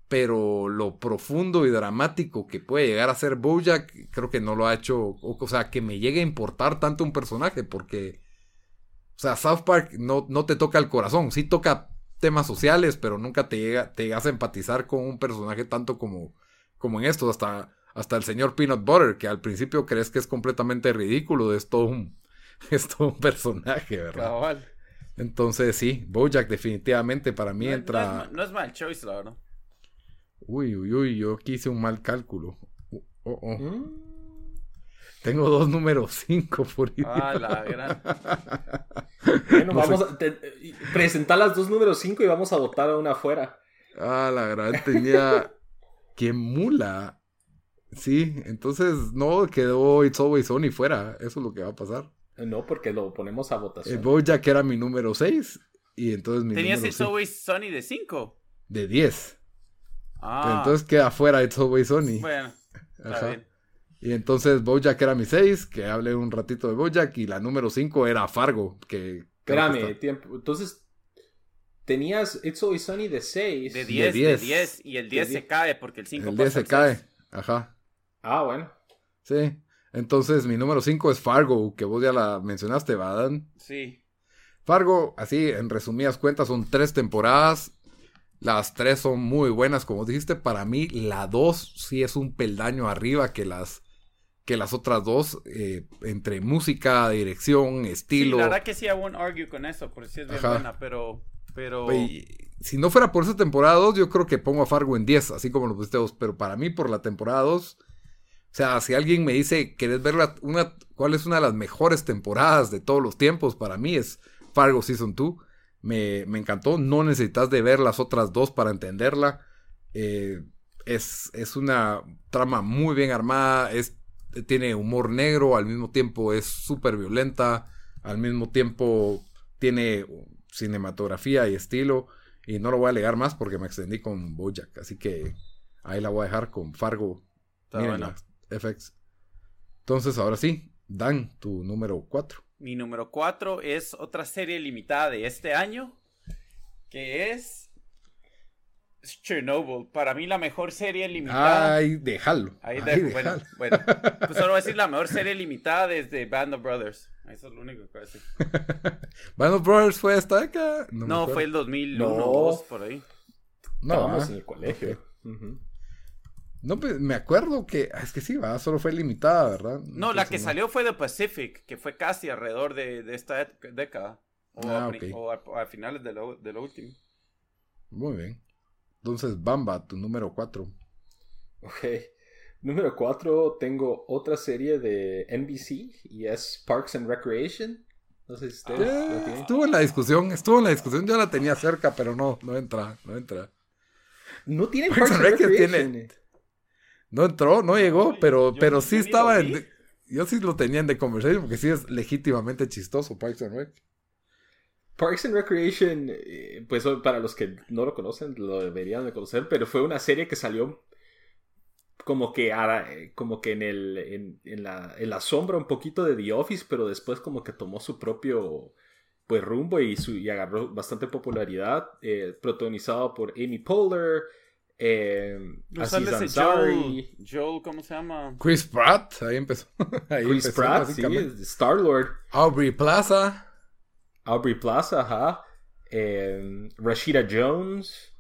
pero lo profundo y dramático que puede llegar a ser Bojack, creo que no lo ha hecho, o, sea, que me llegue a importar tanto un personaje, porque, o sea, South Park no, no te toca el corazón, sí toca temas sociales, pero nunca te llega, te llegas a empatizar con un personaje tanto como, como en esto, hasta, hasta el señor Peanut Butter, que al principio crees que es completamente ridículo, es todo un, es todo un personaje, ¿verdad? Entonces sí, Bojack definitivamente para mí entra... No es, mal choice, la verdad. Uy, uy, uy, yo aquí hice un mal cálculo. Oh, oh. oh. ¿Mm? Tengo dos números 5 por ahí. Ah, la gran. bueno, vamos a presentar las dos números 5 y vamos a votar a una afuera. Ah, la gran tenía. ¡Qué mula! Sí, entonces no quedó It's Always Sony fuera. Eso es lo que va a pasar. No, porque lo ponemos a votación. El que era mi número 6. Y entonces mi ¿Tenías It's Always Sony de 5? De 10. Ah. Entonces queda afuera It's Always Sony. Bueno, está Y entonces Bojack era mi 6, que hablé un ratito de Bojack, y la número 5 era Fargo, que... Espérame, tiempo. Entonces, tenías It's Always Sunny de 6. De 10, de 10, y el 10 se cae porque el 5 El 10 se cae, ajá. Ah, bueno. Sí, entonces mi número 5 es Fargo, que vos ya la mencionaste, ¿verdad? Sí. Fargo, así, en resumidas cuentas, son tres temporadas las tres son muy buenas, como dijiste. Para mí, la dos sí es un peldaño arriba que las, que las otras dos, eh, entre música, dirección, estilo. Sí, la verdad que sí, I won't argue con eso, porque sí es bien buena, pero. pero... si no fuera por esa temporada 2, yo creo que pongo a Fargo en 10, así como lo pusiste vos. Pero para mí, por la temporada 2, O sea, si alguien me dice, ¿querés ver una, cuál es una de las mejores temporadas de todos los tiempos? Para mí es Fargo Season 2. Me, me encantó. No necesitas de ver las otras dos para entenderla. Eh, es, es, una trama muy bien armada. Es, tiene humor negro. Al mismo tiempo es súper violenta. Al mismo tiempo tiene cinematografía y estilo. Y no lo voy a alegar más porque me extendí con Bojack. Así que ahí la voy a dejar con Fargo. FX. Entonces, ahora sí, Dan, tu número 4. Mi número 4 es otra serie limitada de este año, que es Chernobyl. Para mí la mejor serie limitada. Ay, déjalo. Ahí, bueno, bueno, pues solo voy a decir la mejor serie limitada desde Band of Brothers. Eso es lo único que voy a decir. ¿Band of Brothers fue esta década? No, fue el 2001 o 2, por ahí. No, Estábamos ah, en el colegio. No, pues, me acuerdo que. Ah, es que sí, va, solo fue limitada, ¿verdad? No, la que salió fue The Pacific, que fue casi alrededor de, esta década. O, ah, a, finales de lo, último. Muy bien. Entonces, Bamba, tu número 4. Ok. Número 4, tengo otra serie de NBC y es Parks and Recreation. No sé si ustedes. Ah, estuvo en la discusión, estuvo en la discusión. Yo la tenía cerca, pero no, no entra, no entra. No tiene Parks, and Recreation. No entró, no llegó, pero, pero sí estaba en. Yo sí lo tenía en The Conversation porque sí es legítimamente chistoso Parks and Rec. Parks and Recreation, eh, pues para los que no lo conocen, lo deberían de conocer, pero fue una serie que salió como que, eh, como que en, el, en, la, en la sombra un poquito de The Office, pero después como que tomó su propio pues rumbo y, su, y agarró bastante popularidad, eh, protagonizado por Amy Poehler, eh, Joel, Joel, ¿cómo se llama? Chris Pratt, ahí empezó. Chris Pratt, sí, Star Lord. Aubrey Plaza. Aubrey Plaza, ajá. Eh, Rashida Jones.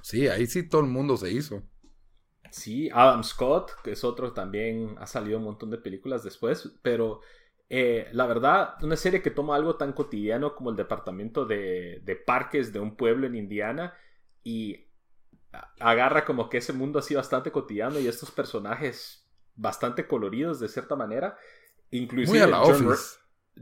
Sí, ahí sí todo el mundo se hizo. Sí, Adam Scott, que es otro también, ha salido un montón de películas después, pero eh, la verdad, una serie que toma algo tan cotidiano como el departamento de, de parques de un pueblo en Indiana y agarra como que ese mundo así bastante cotidiano y estos personajes bastante coloridos de cierta manera. Inclusive John,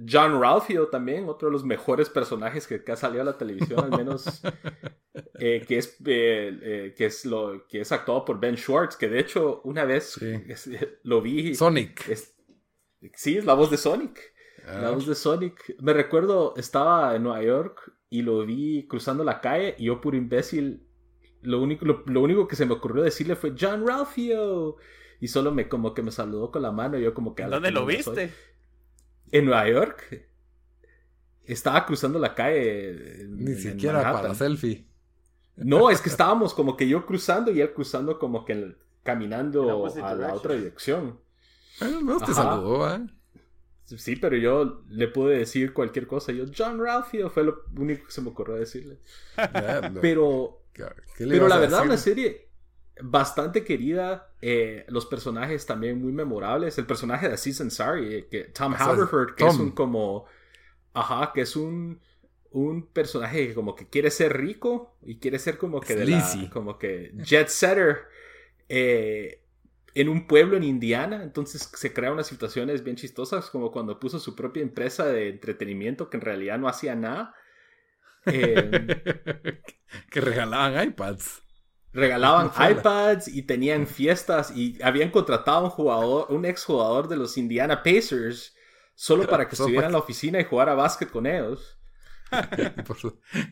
John, Ralphio también, otro de los mejores personajes que, ha salido a la televisión, al menos eh, que, es, eh, eh, que, es lo, que es actuado por Ben Schwartz, que de hecho una vez lo vi. Sonic. sí, es la voz de Sonic. La ah. voz de Sonic. Me recuerdo, estaba en Nueva York y lo vi cruzando la calle y yo, puro imbécil, lo único, lo, único que se me ocurrió decirle fue John Ralphio. Y solo me como que me saludó con la mano y yo como que... ¿Dónde lo viste? En Nueva York. Estaba cruzando la calle. Ni siquiera para selfie. No, es que estábamos como que yo cruzando y él cruzando como que caminando a la otra dirección. no te saludó, ¿eh? Sí, pero yo le pude decir cualquier cosa. Yo, John Ralphio, fue lo único que se me ocurrió decirle. pero pero la verdad, una serie bastante querida. Eh, los personajes también muy memorables. El personaje de Aziz Ansari, eh, que Tom Haverford, que es un como. Ajá, que es un. Un personaje que como que quiere ser rico y quiere ser como que de la, como que jet setter eh, en un pueblo en Indiana. Entonces se crean unas situaciones bien chistosas, como cuando puso su propia empresa de entretenimiento que en realidad no hacía nada que regalaban iPads. Regalaban iPads y tenían fiestas y habían contratado a un jugador, un ex jugador de los Indiana Pacers solo para que estuviera en la oficina y jugara básquet con ellos. por,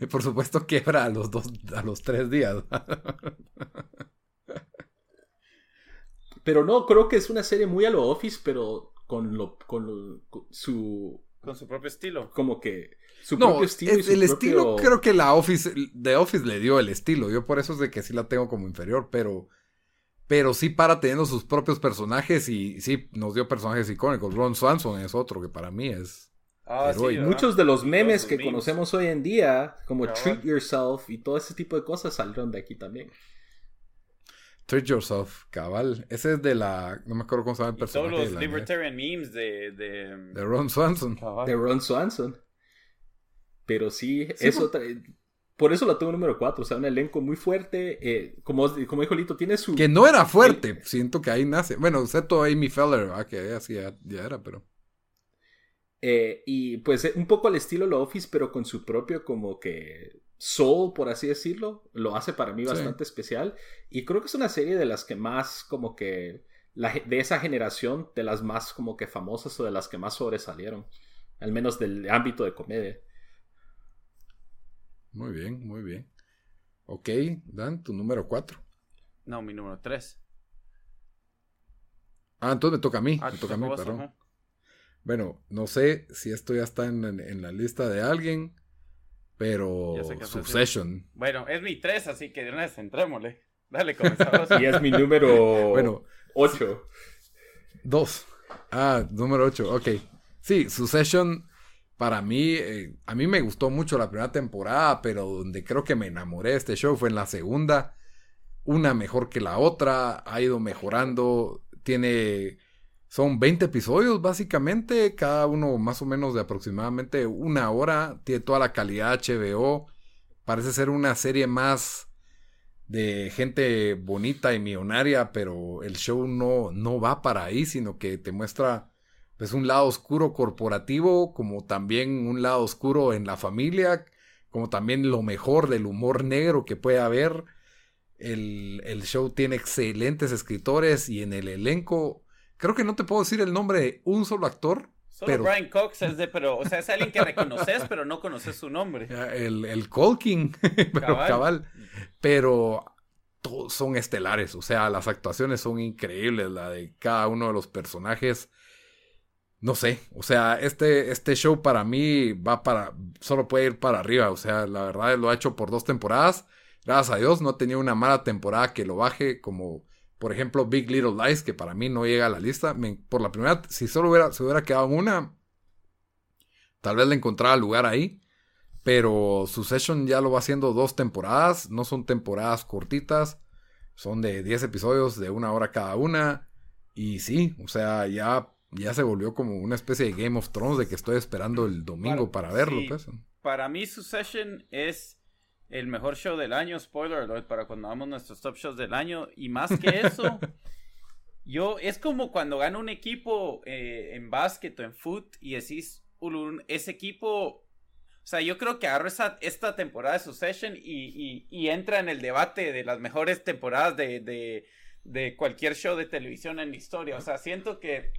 por, supuesto quiebra a los dos, a los tres días. Pero no, creo que es una serie muy a lo Office, pero con lo, con su con su propio estilo. Como que su no, estilo. el estilo creo que la Office, The Office le dio el estilo. Yo por eso es de que sí la tengo como inferior, pero, pero sí para teniendo sus propios personajes y sí nos dio personajes icónicos. Ron Swanson es otro que para mí es. Ah, Muchos de los memes que conocemos hoy en día, como Treat Yourself y todo ese tipo de cosas, salieron de aquí también. Treat Yourself, cabal. Ese es de la. No me acuerdo cómo se llama el personaje. todos los Libertarian memes de, de. Ron Swanson. De Ron Swanson. Pero sí, eso por eso la tengo número 4. O sea, un elenco muy fuerte. Eh, como, como dijo Lito, tiene su. Que no era fuerte. Siento que ahí nace. Bueno, excepto Amy Feller, ah, que así ya, ya, era, pero. Eh, y pues un poco al estilo The Office, pero con su propio como que soul, por así decirlo. Lo hace para mí bastante especial. Y creo que es una serie de las que más como que de esa generación, de las más como que famosas o de las que más sobresalieron, al menos del ámbito de comedia. Muy bien, muy bien. Ok, Dan, tu número 4. No, mi número 3. Ah, entonces me toca a mí, ah, me toca a mí, perdón. Bueno, no sé si esto ya está en, la lista de alguien, pero Succession. Bueno, es mi 3, así que de una vez entrémosle. Dale, comenzamos. y es mi número bueno, 8. 2. Ah, número 8, ok. Sí, Succession, para mí, eh, a mí me gustó mucho la primera temporada, pero donde creo que me enamoré de este show fue en la segunda. Una mejor que la otra, ha ido mejorando, tiene... Son 20 episodios básicamente, cada uno más o menos de aproximadamente una hora, tiene toda la calidad HBO, parece ser una serie más de gente bonita y millonaria, pero el show no, no va para ahí, sino que te muestra pues un lado oscuro corporativo, como también un lado oscuro en la familia, como también lo mejor del humor negro que puede haber. El, el show tiene excelentes escritores y en el elenco, creo que no te puedo decir el nombre de un solo actor, Solo Brian Cox es de, pero, o sea, es alguien que reconoces, pero no conoces su nombre. El, el Colking, pero cabal. Pero todos son estelares, o sea, las actuaciones son increíbles, la de cada uno de los personajes. No sé, o sea, este, este show para mí va para, solo puede ir para arriba, o sea, la verdad lo ha hecho por dos temporadas. Gracias a Dios no ha tenido una mala temporada que lo baje como por ejemplo, Big Little Lies, que para mí no llega a la lista. por la primera, si solo hubiera, se hubiera quedado una, tal vez le encontraba lugar ahí. Pero Succession ya lo va haciendo dos temporadas. No son temporadas cortitas. Son de 10 episodios de una hora cada una. Y sí, o sea, ya, ya se volvió como una especie de Game of Thrones de que estoy esperando el domingo para, verlo. Pues. Para mí Succession es el mejor show del año, spoiler alert, para cuando hagamos nuestros top shows del año. Y más que eso, yo, es como cuando gana un equipo eh, en básquet o en foot y decís, ese equipo, o sea, yo creo que agarro esta temporada de Succession y, y, entra en el debate de las mejores temporadas de, de, de cualquier show de televisión en la historia. O sea, siento que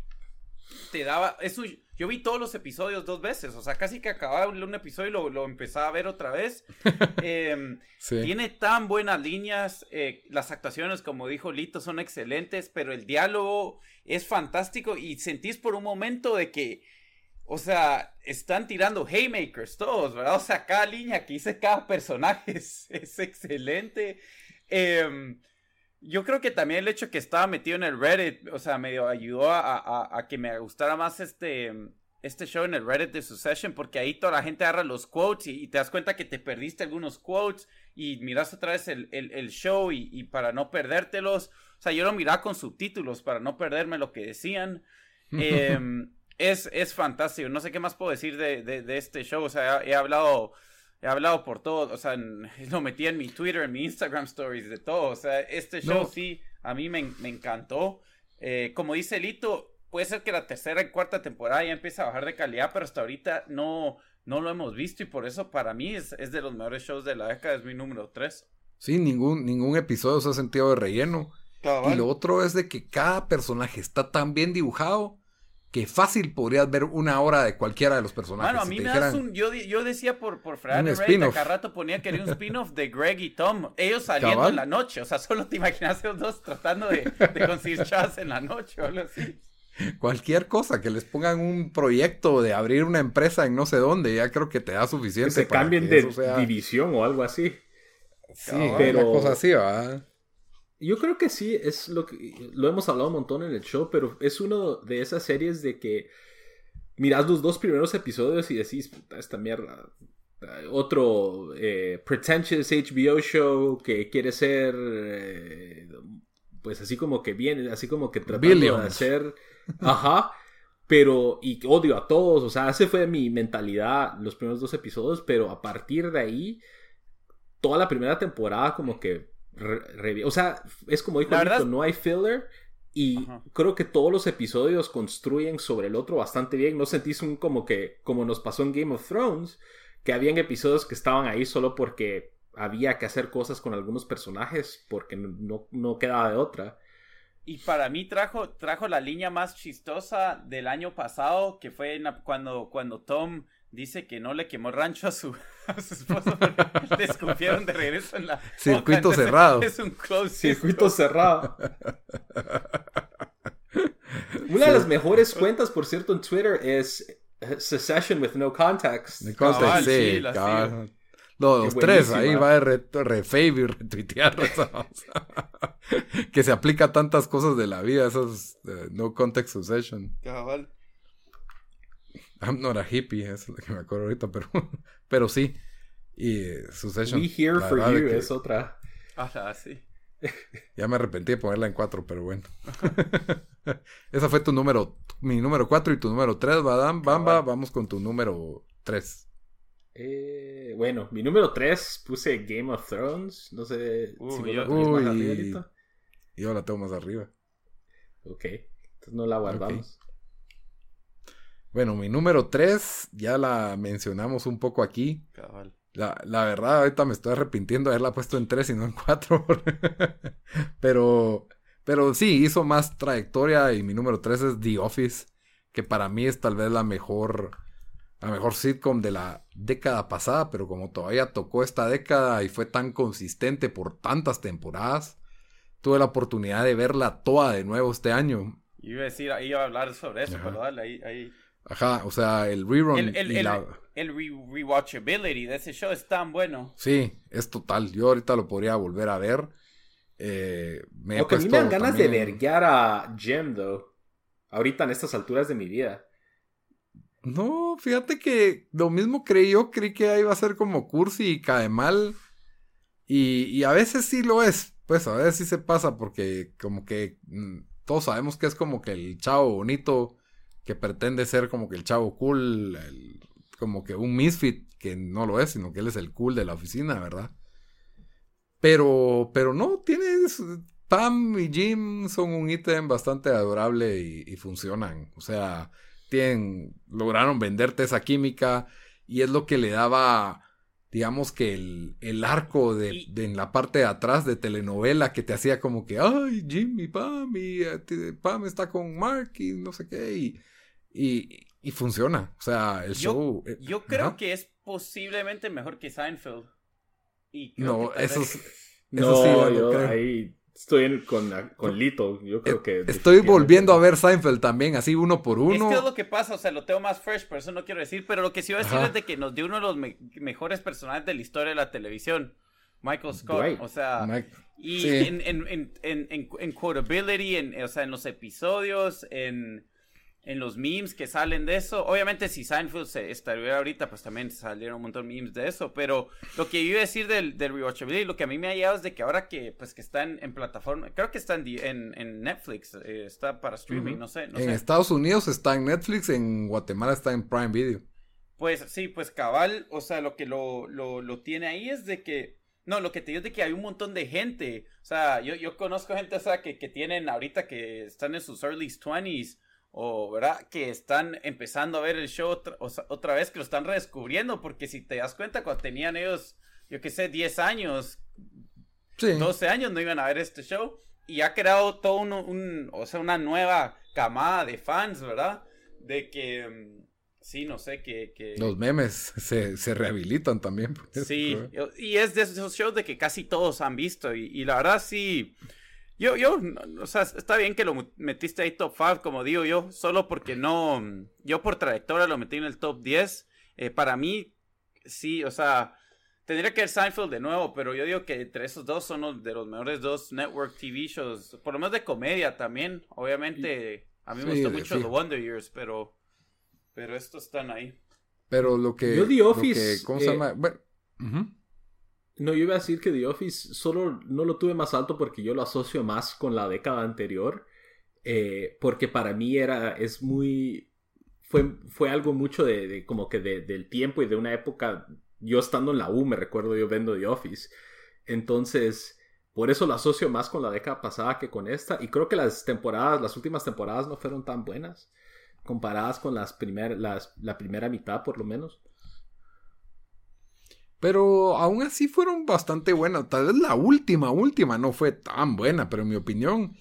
te daba. Eso, yo vi todos los episodios dos veces. O sea, casi que acababa un episodio y lo, lo empezaba a ver otra vez. Em, tiene tan buenas líneas. Eh, las actuaciones, como dijo Lito, son excelentes. Pero el diálogo es fantástico. Y sentís por un momento de que. O sea, están tirando haymakers todos, ¿verdad? O sea, cada línea que hice cada personaje es, es excelente. Eh, yo creo que también el hecho que estaba metido en el Reddit, o sea, medio ayudó a, que me gustara más este, este show en el Reddit de Succession, porque ahí toda la gente agarra los quotes y, te das cuenta que te perdiste algunos quotes y miras otra vez el, show y, para no perdértelos. O sea, yo lo miraba con subtítulos para no perderme lo que decían. Em, es, es fantástico. No sé qué más puedo decir de, de este show. O sea, he hablado he hablado por todo, o sea, lo metí en mi Twitter, en mi Instagram stories, de todo. O sea, este show sí, a mí me, encantó. Eh, como dice Lito, puede ser que la tercera y cuarta temporada ya empiece a bajar de calidad, pero hasta ahorita no, no lo hemos visto y por eso para mí es, de los mejores shows de la década, es mi número 3. Sí, ningún, ningún episodio se ha sentido de relleno. Y lo otro es de que cada personaje está tan bien dibujado que fácil podrías ver una hora de cualquiera de los personajes. Bueno, a mí me das un. Yo, yo decía por, por Fran cada rato ponía que era un spin-off de Greg y Tom. Ellos saliendo en la noche. O sea, solo te imaginas los dos tratando de, de conseguir chats en la noche o algo así. Cualquier cosa, que les pongan un proyecto de abrir una empresa en no sé dónde, ya creo que te da suficiente. Que se cambien de división o algo así. Sí, pero. Una cosa así, ¿verdad? Yo creo que sí, es lo que lo hemos hablado un montón en el show, pero es uno de esas series de que miras los dos primeros episodios y decís, puta, esta mierda. Otro eh, pretentious HBO show que quiere ser, eh, pues así como que viene, así como que tratando de hacer, ajá, pero y odio a todos, o sea, esa fue mi mentalidad los primeros dos episodios, pero a partir de ahí toda la primera temporada como que... o sea, es como dijo Nico, no hay filler y creo que todos los episodios construyen sobre el otro bastante bien. No sentís un como que, como nos pasó en Game of Thrones, que habían episodios que estaban ahí solo porque había que hacer cosas con algunos personajes porque no, no quedaba de otra. Y para mí trajo, trajo la línea más chistosa del año pasado, que fue cuando, cuando Tom dice que no le quemó rancho a su, esposo desconfiaron de regreso en la circuito cerrado. es un close circuito cerrado. Una de las mejores cuentas por cierto en Twitter es Secession with no context no context sí, los tres ahí va a re, y retuitear que se aplica a tantas cosas de la vida esos uh, no context succession cabal I'm not a hippie, es lo que me acuerdo ahorita, pero, pero sí. Y Succession. We here for you es otra. Ajá, sí. Ya me arrepentí de ponerla en cuatro, pero bueno. Esa fue tu número, mi número cuatro y tu número tres, Badam. Bamba, vamos con tu número tres. Eh, bueno, mi número tres puse Game of Thrones. No sé si yo, más arriba Yo la tengo más arriba. Ok, entonces no la guardamos. Bueno, mi número 3, ya la mencionamos un poco aquí. La, la, verdad, ahorita me estoy arrepintiendo de haberla puesto en 3 y no en 4. pero, pero sí, hizo más trayectoria y mi número 3 es The Office, que para mí es tal vez la mejor, la mejor sitcom de la década pasada, pero como todavía tocó esta década y fue tan consistente por tantas temporadas, tuve la oportunidad de verla toda de nuevo este año. Iba a decir, iba a hablar sobre eso, pero dale, ahí, ahí Ajá, o sea, el rerun. El, el, el, rewatchability de ese show es tan bueno. Sí, es total. Yo ahorita lo podría volver a ver. Eh, me a mí me dan ganas de verguear a Jem, though. Ahorita en estas alturas de mi vida. No, fíjate que lo mismo creí yo. Creí que iba a ser como cursi y cae mal. Y, y a veces sí lo es. Pues a veces sí se pasa porque como que mm, todos sabemos que es como que el chavo bonito que pretende ser como que el chavo cool, como que un misfit, que no lo es, sino que él es el cool de la oficina, ¿verdad? Pero, pero no, tienes... Pam y Jim son un ítem bastante adorable y, funcionan. O sea, tienen, lograron venderte esa química y es lo que le daba, digamos que el, el arco de, en la parte de atrás de telenovela que te hacía como que, ay, Jim y Pam y eh, Pam está con Mark y no sé qué. Y, y, y funciona. O sea, el show. Eh, yo creo que es posiblemente mejor que Seinfeld. Y no, eso, eso no, sí, yo ahí estoy con, con, Lito. Yo creo que. Estoy volviendo a ver Seinfeld también, así uno por uno. Es que es lo que pasa, o sea, lo tengo más fresh, pero eso no quiero decir. Pero lo que sí voy a decir es de que nos dio uno de los mejores personajes de la historia de la televisión. Michael Scott, o sea, y en, en, en, en, en, quotability, en, o sea, en los episodios, en, en los memes que salen de eso. Obviamente, si Seinfeld se estaría ahorita, pues también salieron un montón de memes de eso. Pero lo que iba a decir del, del rewatchability, lo que a mí me ha llegado es de que ahora que, pues, que está en, plataforma, creo que está en, en, Netflix, eh, está para streaming, no sé. en Estados Unidos está en Netflix, en Guatemala está en Prime Video. Pues sí, pues cabal, o sea, lo que lo, lo, lo tiene ahí es de que. No, lo que te digo es de que hay un montón de gente. O sea, yo, yo conozco gente, o sea, que, que tienen ahorita que están en sus early 20s o verdad que están empezando a ver el show otra, vez que lo están redescubriendo porque si te das cuenta cuando tenían ellos yo que sé 10 años 12 años no iban a ver este show y ha creado todo un, o sea una nueva camada de fans verdad de que mm, sí no sé que, los memes se, se rehabilitan también sí y es de esos shows de que casi todos han visto y, y la verdad sí yo, yo, o sea, está bien que lo metiste ahí top 5, como digo yo, solo porque no, yo por trayectoria lo metí en el top 10. Eh, para mí, sí, o sea, tendría que ser Seinfeld de nuevo, pero yo digo que entre esos dos son de los mejores dos network TV shows, por lo menos de comedia también. Obviamente, a mí me gustó mucho The Wonder Years, pero, pero estos están ahí. Pero lo que... Yo The Office... ¿Cómo se eh, llama? Bueno, no, yo iba a decir que The Office solo no lo tuve más alto porque yo lo asocio más con la década anterior. Eh, porque para mí era, es muy, fue, fue algo mucho de, como que del tiempo y de una época yo estando en la U, me recuerdo yo vendo The Office. Entonces, por eso lo asocio más con la década pasada que con esta. Y creo que las temporadas, las últimas temporadas no fueron tan buenas comparadas con las, primer, las la primera mitad, por lo menos. Pero aún así fueron bastante buenas. Tal vez la última, última no fue tan buena, pero en mi opinión,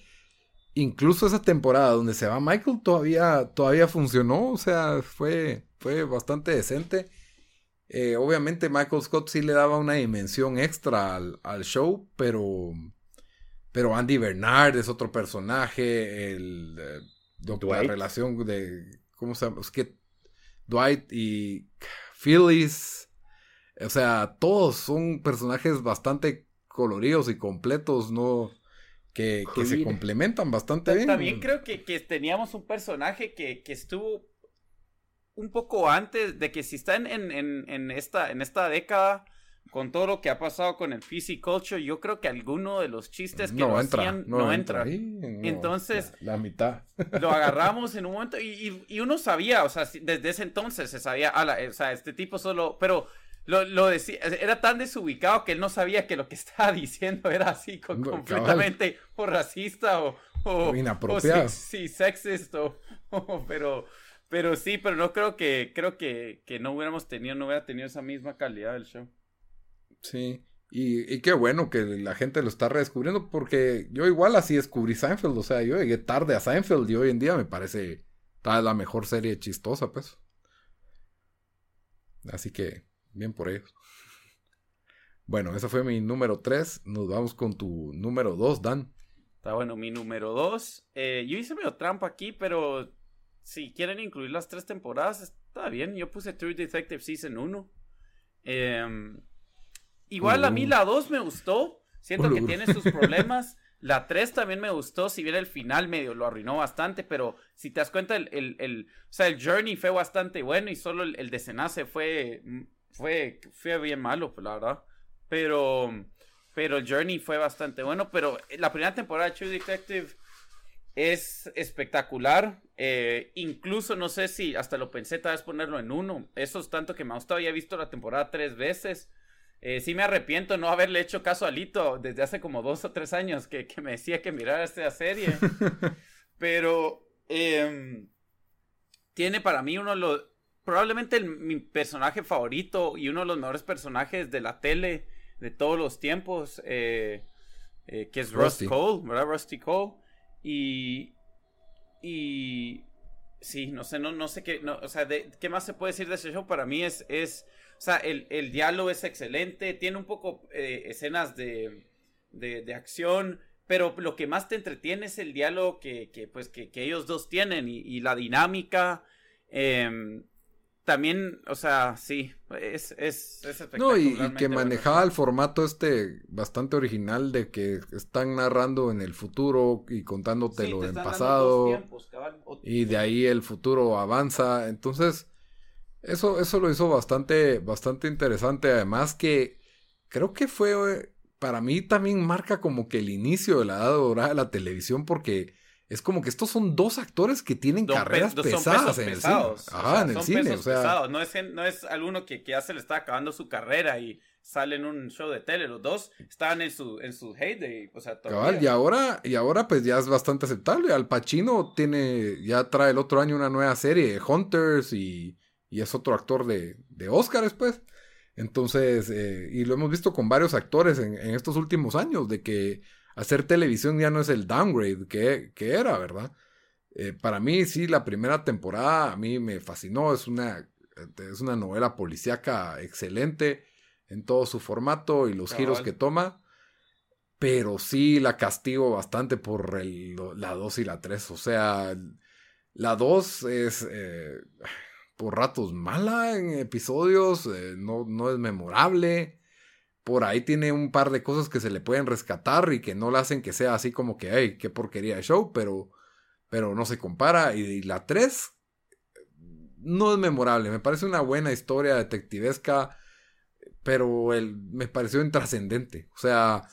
incluso esa temporada donde se va Michael todavía, todavía funcionó. O sea, fue, fue bastante decente. Eh, obviamente Michael Scott sí le daba una dimensión extra al, show, pero, pero Andy Bernard es otro personaje. El, eh, la relación de, ¿cómo se llama? Es que Dwight y Phyllis o sea, todos son personajes bastante coloridos y completos, ¿no? Que, se complementan bastante bien. También creo que, teníamos un personaje que, estuvo un poco antes de que si está en, en, esta, en esta década con todo lo que ha pasado con el PC Culture, yo creo que alguno de los chistes que no entra, no, entra. entonces, la, mitad. Lo agarramos en un momento y, uno sabía, o sea, desde ese entonces se sabía, o sea, este tipo solo, pero lo, decía, era tan desubicado que él no sabía que lo que estaba diciendo era así completamente o racista o, o inapropiado. sí, sexist o, pero pero sí, pero no creo que creo que, que, no hubiéramos tenido no hubiera tenido esa misma calidad del show. Sí. Y, y, qué bueno que la gente lo está redescubriendo porque yo igual así descubrí Seinfeld, o sea, yo llegué tarde a Seinfeld y hoy en día me parece la mejor serie chistosa, pues. Así que Bien por ellos. Bueno, ese fue mi número 3. Nos vamos con tu número 2, Dan. Está bueno, mi número 2. Eh, yo hice medio trampa aquí, pero si quieren incluir las tres temporadas, está bien. Yo puse True Detective Season 1. Em, igual a mí la 2 me gustó. Siento que tiene sus problemas. La 3 también me gustó, si bien el final medio lo arruinó bastante, pero si te das cuenta, el, el, o sea, el journey fue bastante bueno y solo el, el desenlace fue fue, fue bien malo, pues, la verdad. Pero, pero el Journey fue bastante bueno. Pero la primera temporada de True Detective es espectacular. Eh, incluso no sé si hasta lo pensé tal vez ponerlo en uno. Eso es tanto que me ha gustado. Había visto la temporada tres veces. Eh, sí me arrepiento no haberle hecho caso a Lito desde hace como dos o tres años que, me decía que mirara esta serie. Pero em, tiene para mí uno de los probablemente mi personaje favorito y uno de los mejores personajes de la tele de todos los tiempos, eh, eh, que es Rusty. Cole, ¿verdad? Rusty Cole. Y, y sí, no sé, no, no sé qué, no, o sea, de, ¿qué más se puede decir de ese show? Para mí es, es o sea, el, el diálogo es excelente, tiene un poco eh, escenas de, de, acción, pero lo que más te entretiene es el diálogo que, que pues, que, que ellos dos tienen y, y la dinámica. Eh, también, o sea, sí, es, es, es No, y, que manejaba el formato este bastante original de que están narrando en el futuro y contándotelo en pasado. y de ahí el futuro avanza. Entonces, eso, eso lo hizo bastante, bastante interesante. Además que creo que fue, para mí también marca como que el inicio de la edad dorada de la televisión porque es como que estos son dos actores que tienen carreras pesadas en el cine. Ajá, en el cine. O sea... No es, no es alguno que, que, ya se le está acabando su carrera y sale en un show de tele. Los dos estaban en su, en su heyday. O sea, y ahora, y ahora pues ya es bastante aceptable. Al Pacino tiene, ya trae el otro año una nueva serie, Hunters, y, y es otro actor de, de Oscars, pues. Entonces, eh, y lo hemos visto con varios actores en, en estos últimos años, de que hacer televisión ya no es el downgrade que, que era, ¿verdad? Eh, para mí, sí, la primera temporada a mí me fascinó. Es una, es una novela policíaca excelente en todo su formato y los giros que toma. Pero sí la castigo bastante por el, la 2 y la 3. O sea, la 2 es eh, por ratos mala en episodios, eh, no, no es memorable por ahí tiene un par de cosas que se le pueden rescatar y que no le hacen que sea así como que, hey, qué porquería de show, pero, pero no se compara. Y, la 3 no es memorable, me parece una buena historia detectivesca, pero el, me pareció intrascendente. O sea,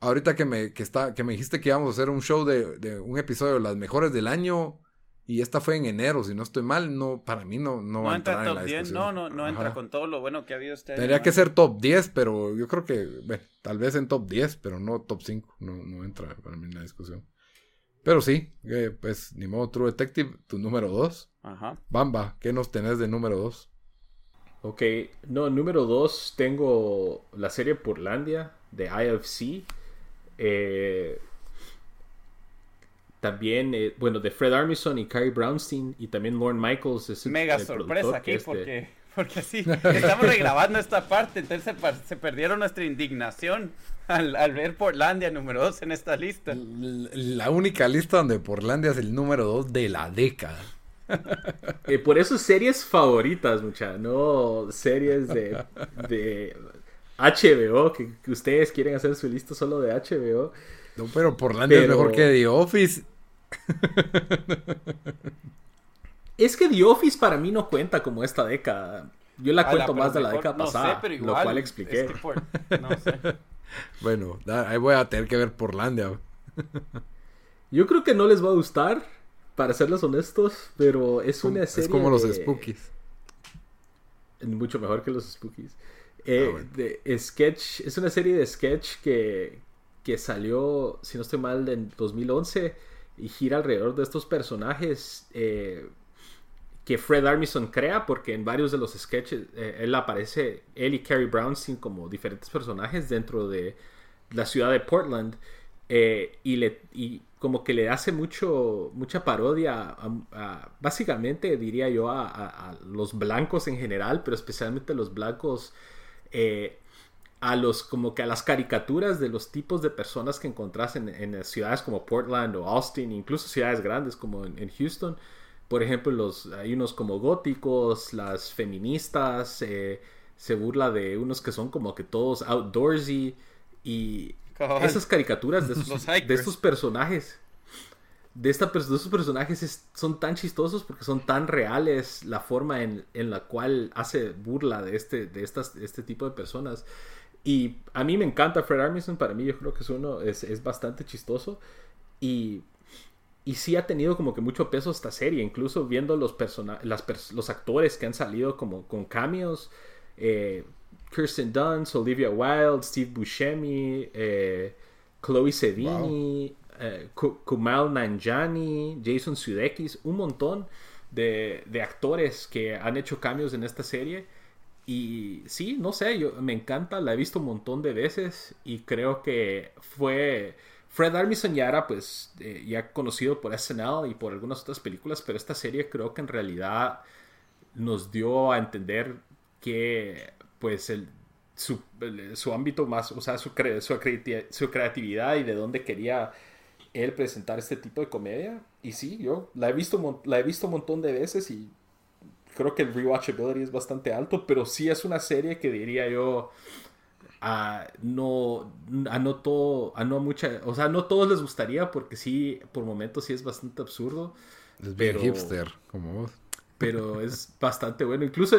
ahorita que me, que está, que me dijiste que íbamos a hacer un show de, de un episodio de las mejores del año, y esta fue en enero, si no estoy mal, no, para mí no, no, No va a entra entrar en en la top 10, discusión. no, no, no entra con todo lo bueno que ha habido este año. Tendría que ser top 10, pero yo creo que, bueno, tal vez en top 10, pero no top 5. No, no entra para mí en la discusión. Pero sí, eh, pues ni modo, True Detective, tu número 2. Ajá. Bamba, ¿qué nos tenés de número 2? Ok, no, número dos tengo la serie Portlandia de IFC. Eh, también, eh, bueno, de Fred Armisen y Carrie Brownstein y también Lorne Michaels. Es el- Mega el sorpresa aquí que es de- porque, porque sí, estamos regrabando esta parte, entonces se, se perdieron nuestra indignación al, al ver Portlandia número 2 en esta lista. La única lista donde Portlandia es el número 2 de la década. Eh, por eso series favoritas, mucha, no series de, de HBO, que, que ustedes quieren hacer su lista solo de HBO. No, pero Portlandia es mejor que The Office. Es que The Office para mí no cuenta como esta década. Yo la Ala, cuento pero más de la década no sé, pasada, pero lo igual, cual expliqué. es que por- no sé. Bueno, da- ahí voy a tener que ver Portlandia. Yo creo que no les va a gustar, para serles honestos, pero es una serie es como los de- Spookies. Mucho mejor que los Spookies. Eh, Ah, bueno. de sketch, es una serie de sketch que, que salió, si no estoy mal, en 2011 y gira alrededor de estos personajes eh, que Fred Armisen crea, porque en varios de los sketches eh, él aparece, él y Carrie Brownstein como diferentes personajes dentro de la ciudad de Portland eh, y, le, y como que le hace mucho mucha parodia básicamente diría yo a, a- los blancos en general pero especialmente los blancos a los como que a las caricaturas de los tipos de personas que encontrás en, en ciudades como Portland o Austin incluso ciudades grandes como en, en Houston por ejemplo los hay unos como góticos las feministas eh, se burla de unos que son como que todos outdoorsy y Cabal. esas caricaturas de, esos- estos personajes de, esta, de estos personajes es- son tan chistosos porque son tan reales la forma en, en la cual hace burla de este, de estas, de este tipo de personas. Y a mí me encanta Fred Armisen, para mí yo creo que es uno, es, es bastante chistoso. Y, y sí ha tenido como que mucho peso esta serie, incluso viendo los, persona las pers- los actores que han salido como con cameos. eh, Kirsten Dunst, Olivia Wilde, Steve Buscemi, eh, Chloe Sevigny, eh, Ku- Kumail Nanjiani, Jason Sudeikis, un montón de, de actores que han hecho cambios en esta serie. Y sí, no sé, yo me encanta, la he visto un montón de veces y creo que fue... Fred Armisen ya era pues eh, ya conocido por SNL y por algunas otras películas, pero esta serie creo que en realidad nos dio a entender que pues el, su, su ámbito más, o sea, su, su, su creatividad y de dónde quería él presentar este tipo de comedia. Y sí, yo la he visto, la he visto un montón de veces y creo que el rewatchability es bastante alto, pero sí es una serie que diría yo a no a no todo a no mucha o sea no todos les gustaría porque sí por momentos sí es bastante absurdo Es bien Pero- hipster, como vos. pero es bastante bueno. Incluso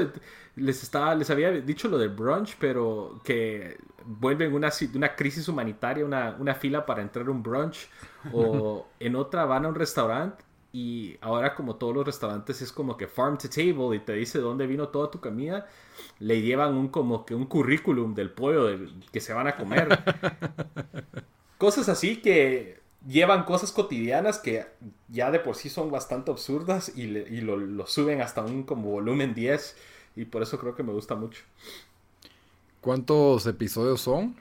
les estaba, les había dicho lo de brunch, pero que vuelven una, una crisis humanitaria, una, una fila para entrar a un brunch, o en otra van a un restaurante y ahora como todos los restaurantes es como que farm to table y te dice dónde vino toda tu comida, le llevan un como que un currículum del pollo del- que se van a comer. Cosas así que llevan cosas cotidianas que ya de por sí son bastante absurdas y, le- y lo, lo suben hasta un como volumen 10 y por eso creo que me gusta mucho. ¿Cuántos episodios son?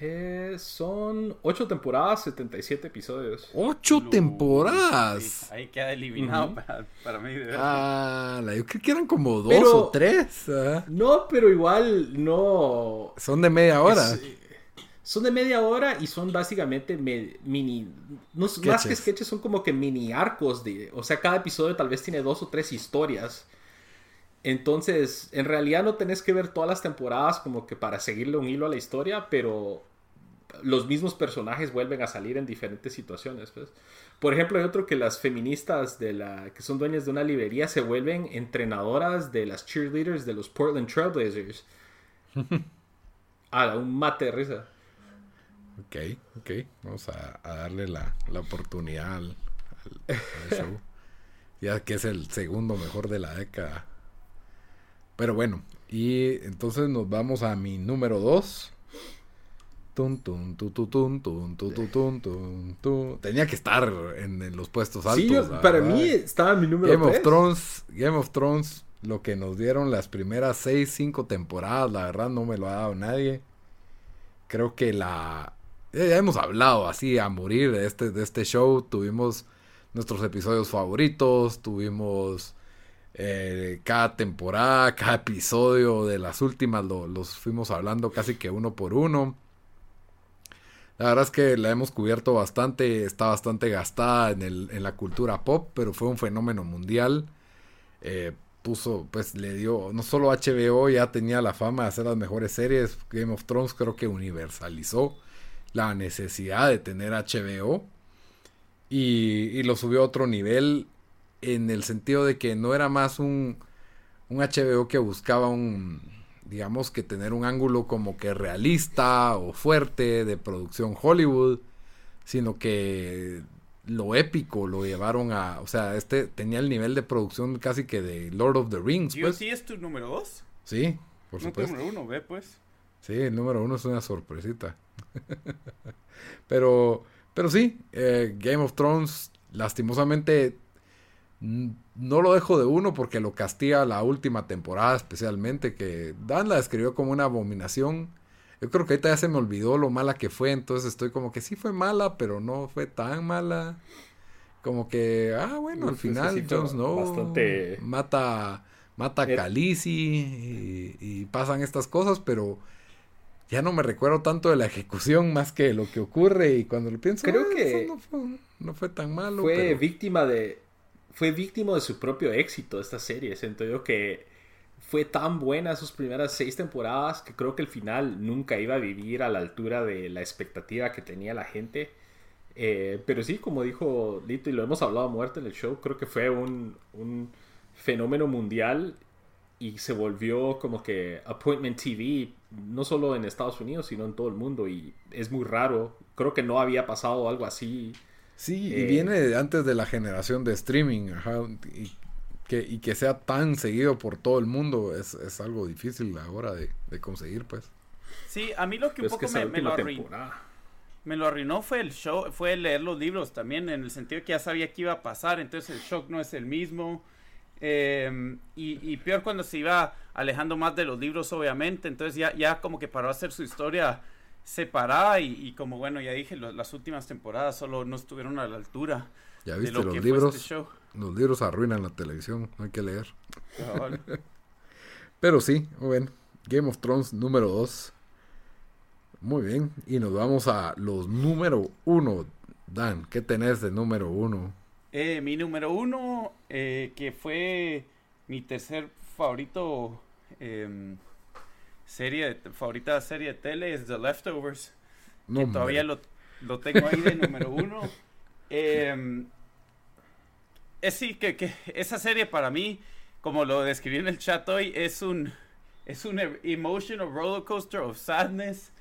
Eh, son 8 temporadas, 77 episodios. ¡Ocho temporadas! sí, ahí queda eliminado para, para mí. de verdad. Ah, la- yo creo que eran como dos Pero- o tres. ah. No, pero igual no... Son de media hora. Es, eh, son de media hora y son básicamente me- mini. No, más que Sketches. sketches, son como que mini arcos. De, o sea, cada episodio tal vez tiene dos o tres historias. Entonces, en realidad no tenés que ver todas las temporadas como que para seguirle un hilo a la historia, pero los mismos personajes vuelven a salir en diferentes situaciones. pues. Por ejemplo, hay otro que las feministas de la que son dueñas de una librería se vuelven entrenadoras de las cheerleaders de los Portland Trailblazers. Ah, un mate de risa. Ok, ok. Vamos a, a darle la, la oportunidad al, show. Ya que es el segundo mejor de la década. Pero bueno, y entonces nos vamos a mi número 2. Tenía que estar en, los puestos altos. Sí, para mí estaba mi número Game of Thrones, Game of Thrones, lo que nos dieron las primeras 6, 5 temporadas, la verdad no me lo ha dado nadie. Creo que la... Ya hemos hablado así a morir de este, de este show. Tuvimos nuestros episodios favoritos, tuvimos eh, cada temporada, cada episodio de las últimas los fuimos hablando casi que uno por uno. La verdad es que la hemos cubierto bastante, está bastante gastada en, el, en la cultura pop, pero fue un fenómeno mundial. Eh, puso, pues le dio, no solo HBO ya tenía la fama de hacer las mejores series, Game of Thrones creo que universalizó la necesidad de tener HBO y, lo subió a otro nivel en el sentido de que no era más un, un HBO que buscaba un, digamos que tener un ángulo como que realista o fuerte de producción Hollywood, sino que lo épico lo llevaron a, o sea, este tenía el nivel de producción casi que de Lord of the Rings. Pues. sí es tu número dos? Sí, por no número uno, ve pues. Sí, el número uno es una sorpresita. pero pero sí, eh, Game of Thrones, lastimosamente, no lo dejo de uno porque lo castiga la última temporada especialmente, que Dan la describió como una abominación. Yo creo que ahorita ya se me olvidó lo mala que fue, entonces estoy como que sí fue mala, pero no fue tan mala. Como que, ah, bueno, al final Jon Snow mata, mata a Khaleesi y pasan estas cosas, pero ya no me recuerdo tanto de la ejecución más que de lo que ocurre y cuando lo pienso creo ah, que no fue, tan malo fue víctima de fue víctima de su propio éxito esta serie siento que fue tan buena sus primeras seis temporadas que creo que el final nunca iba a vivir a la altura de la expectativa que tenía la gente eh, pero sí como dijo Lito y lo hemos hablado a muerte en el show creo que fue un, un fenómeno mundial y se volvió como que Appointment TV, no solo en Estados Unidos, sino en todo el mundo. Y es muy raro. Creo que no había pasado algo así. Sí, y eh, viene antes de la generación de streaming. y, que, y que sea tan seguido por todo el mundo es, algo difícil ahora de, de, conseguir, pues. Sí, a mí lo que un poco me, lo arruinó. Me lo arruinó fue el show, fue leer los libros también, en el sentido que ya sabía que iba a pasar, entonces el shock no es el mismo. Em, y, peor cuando se iba alejando más de los libros, obviamente. Entonces ya, ya como que paró a hacer su historia separada y, como bueno, ya dije, las últimas temporadas solo no estuvieron a la altura. Ya viste, los este libros, los libros arruinan la televisión, no hay que leer. Pero sí, bueno, Game of Thrones número 2. Muy bien, y nos vamos a los número 1. Dan, ¿qué tenés de número 1? Eh, mi número uno, eh, que fue mi tercer favorito em, serie, favorita serie de tele, es The Leftovers. que todavía lo, tengo ahí de número uno. Eh, es sí, que, que, esa serie para mí, como lo describí en el chat hoy, es un, es un emotional roller coaster of sadness.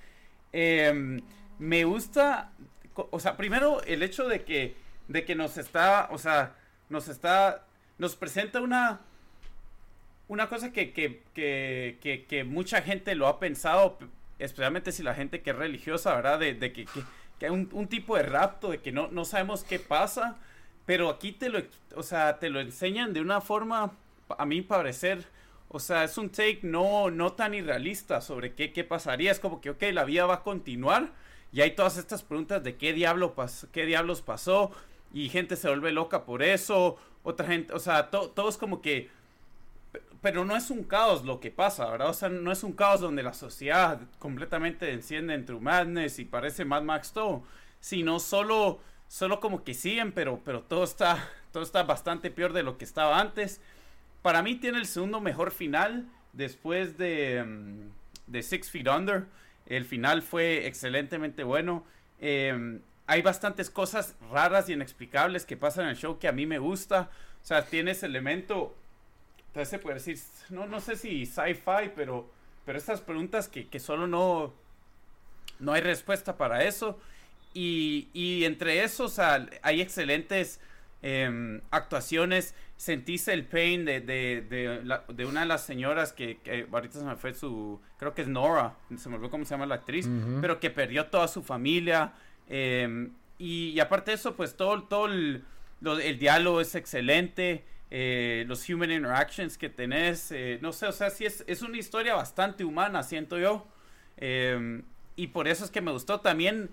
Em, me gusta, o sea, primero el hecho de que de que nos está, o sea, nos está, nos presenta una, una cosa que, que, que, que, mucha gente lo ha pensado, especialmente si la gente que es religiosa, ¿verdad? De, de que, hay un, tipo de rapto, de que no, no sabemos qué pasa, pero aquí te lo, o sea, te lo enseñan de una forma, a mí parecer, o sea, es un take no, no tan irrealista sobre qué, qué pasaría, es como que, ok, la vida va a continuar, y hay todas estas preguntas de qué, diablo pas qué diablos pasó, y gente se vuelve loca por eso, otra gente, o sea, todo es como que, pero no es un caos lo que pasa, ¿verdad? O sea, no es un caos donde la sociedad completamente enciende en True Madness y parece Mad Max todo, sino solo, solo como que siguen, pero, pero todo está, todo está bastante peor de lo que estaba antes. Para mí tiene el segundo mejor final después de, mm, de Six Feet Under. El final fue excelentemente bueno. Eh, hay bastantes cosas raras y inexplicables que pasan en el show que a mí me gusta. O sea, tiene ese elemento, entonces se puede decir, no, no sé si sci-fi, pero, pero estas preguntas que, que, solo no, no hay respuesta para eso. Y, y entre esos hay excelentes Em, actuaciones, sentiste el pain de, de, de, una de las señoras que, ahorita se me fue su, creo que es Nora, se me olvidó cómo se llama la actriz, pero que perdió toda su familia. Em, y, aparte de eso, pues todo, todo el, el diálogo es excelente. Eh, los human interactions que tenés, eh, no sé, o sea, sí es, es una historia bastante humana, siento yo. Em, y por eso es que me gustó. También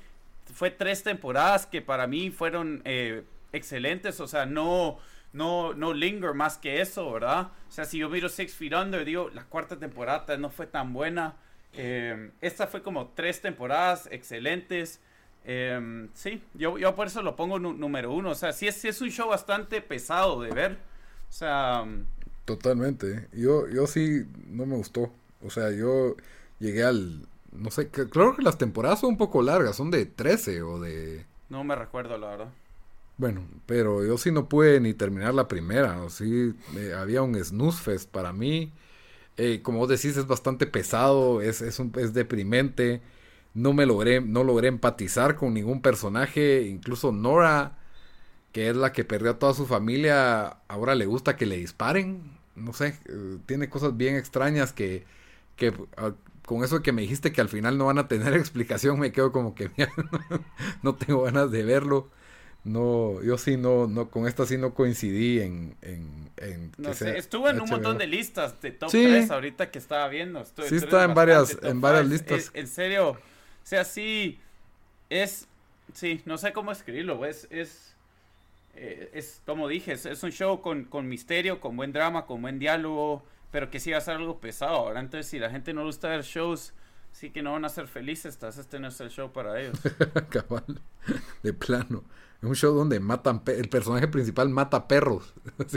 fue tres temporadas que para mí fueron eh, excelentes, o sea, no, no, no linger más que eso, ¿verdad? O sea, si yo miro Six Feet Under, digo, la cuarta temporada no fue tan buena. Em, esta fue como tres temporadas excelentes. Em, sí, yo, yo por eso lo pongo número uno. O sea, sí es, sí es un show bastante pesado de ver. O sea... Totalmente. Yo, yo sí no me gustó. O sea, yo llegué al... No sé, creo que las temporadas son un poco largas. Son de 13 o de... No me recuerdo, la verdad. Bueno, pero yo sí no pude ni terminar la primera. O sí, eh, había un snooze fest para mí. Eh, como vos decís, es bastante pesado, es, es, un, es deprimente. No me logré, no logré empatizar con ningún personaje. Incluso Nora, que es la que perdió a toda su familia, ahora le gusta que le disparen. No sé, eh, tiene cosas bien extrañas que, que ah, con eso que me dijiste que al final no van a tener explicación, me quedo como que no tengo ganas de verlo no, yo sí no, no, con esta sí no coincidí en, en, no sé, estuvo en un montón de listas de top 3 ahorita que estaba viendo. sí está en varias, en varias listas. en serio, o sea, sí, es, sí, no sé cómo escribirlo, es, es, eh, es como dije, es, un show con, con, misterio, con buen drama, con buen diálogo, pero que sí va a ser algo pesado. Ahora, entonces, si la gente no gusta ver shows, sí que no van a ser felices, estás este no es el show para ellos. Cabal, de plano. Es un show donde matan, el personaje principal mata perros.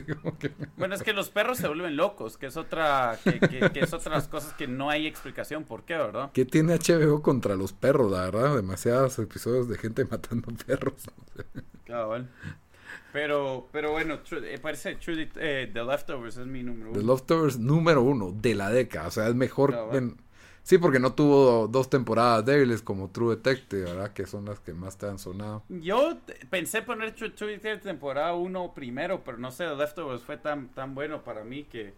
Bueno, es que los perros se vuelven locos, que es otra, que, es otras cosas que no hay explicación por qué, ¿verdad? ¿Qué tiene HBO contra los perros, la verdad? Demasiados episodios de gente matando perros. Cabal. Pero, pero bueno, eh, parece True, eh, The Leftovers es mi número uno. The Leftovers número uno de la década. O sea, es mejor. Sí, porque no tuvo dos temporadas débiles como True Detective, ¿verdad? Que son las que más te han sonado. Yo pensé poner True, Detective temporada 1 primero, pero no sé, The Leftovers fue tan, tan bueno para mí que,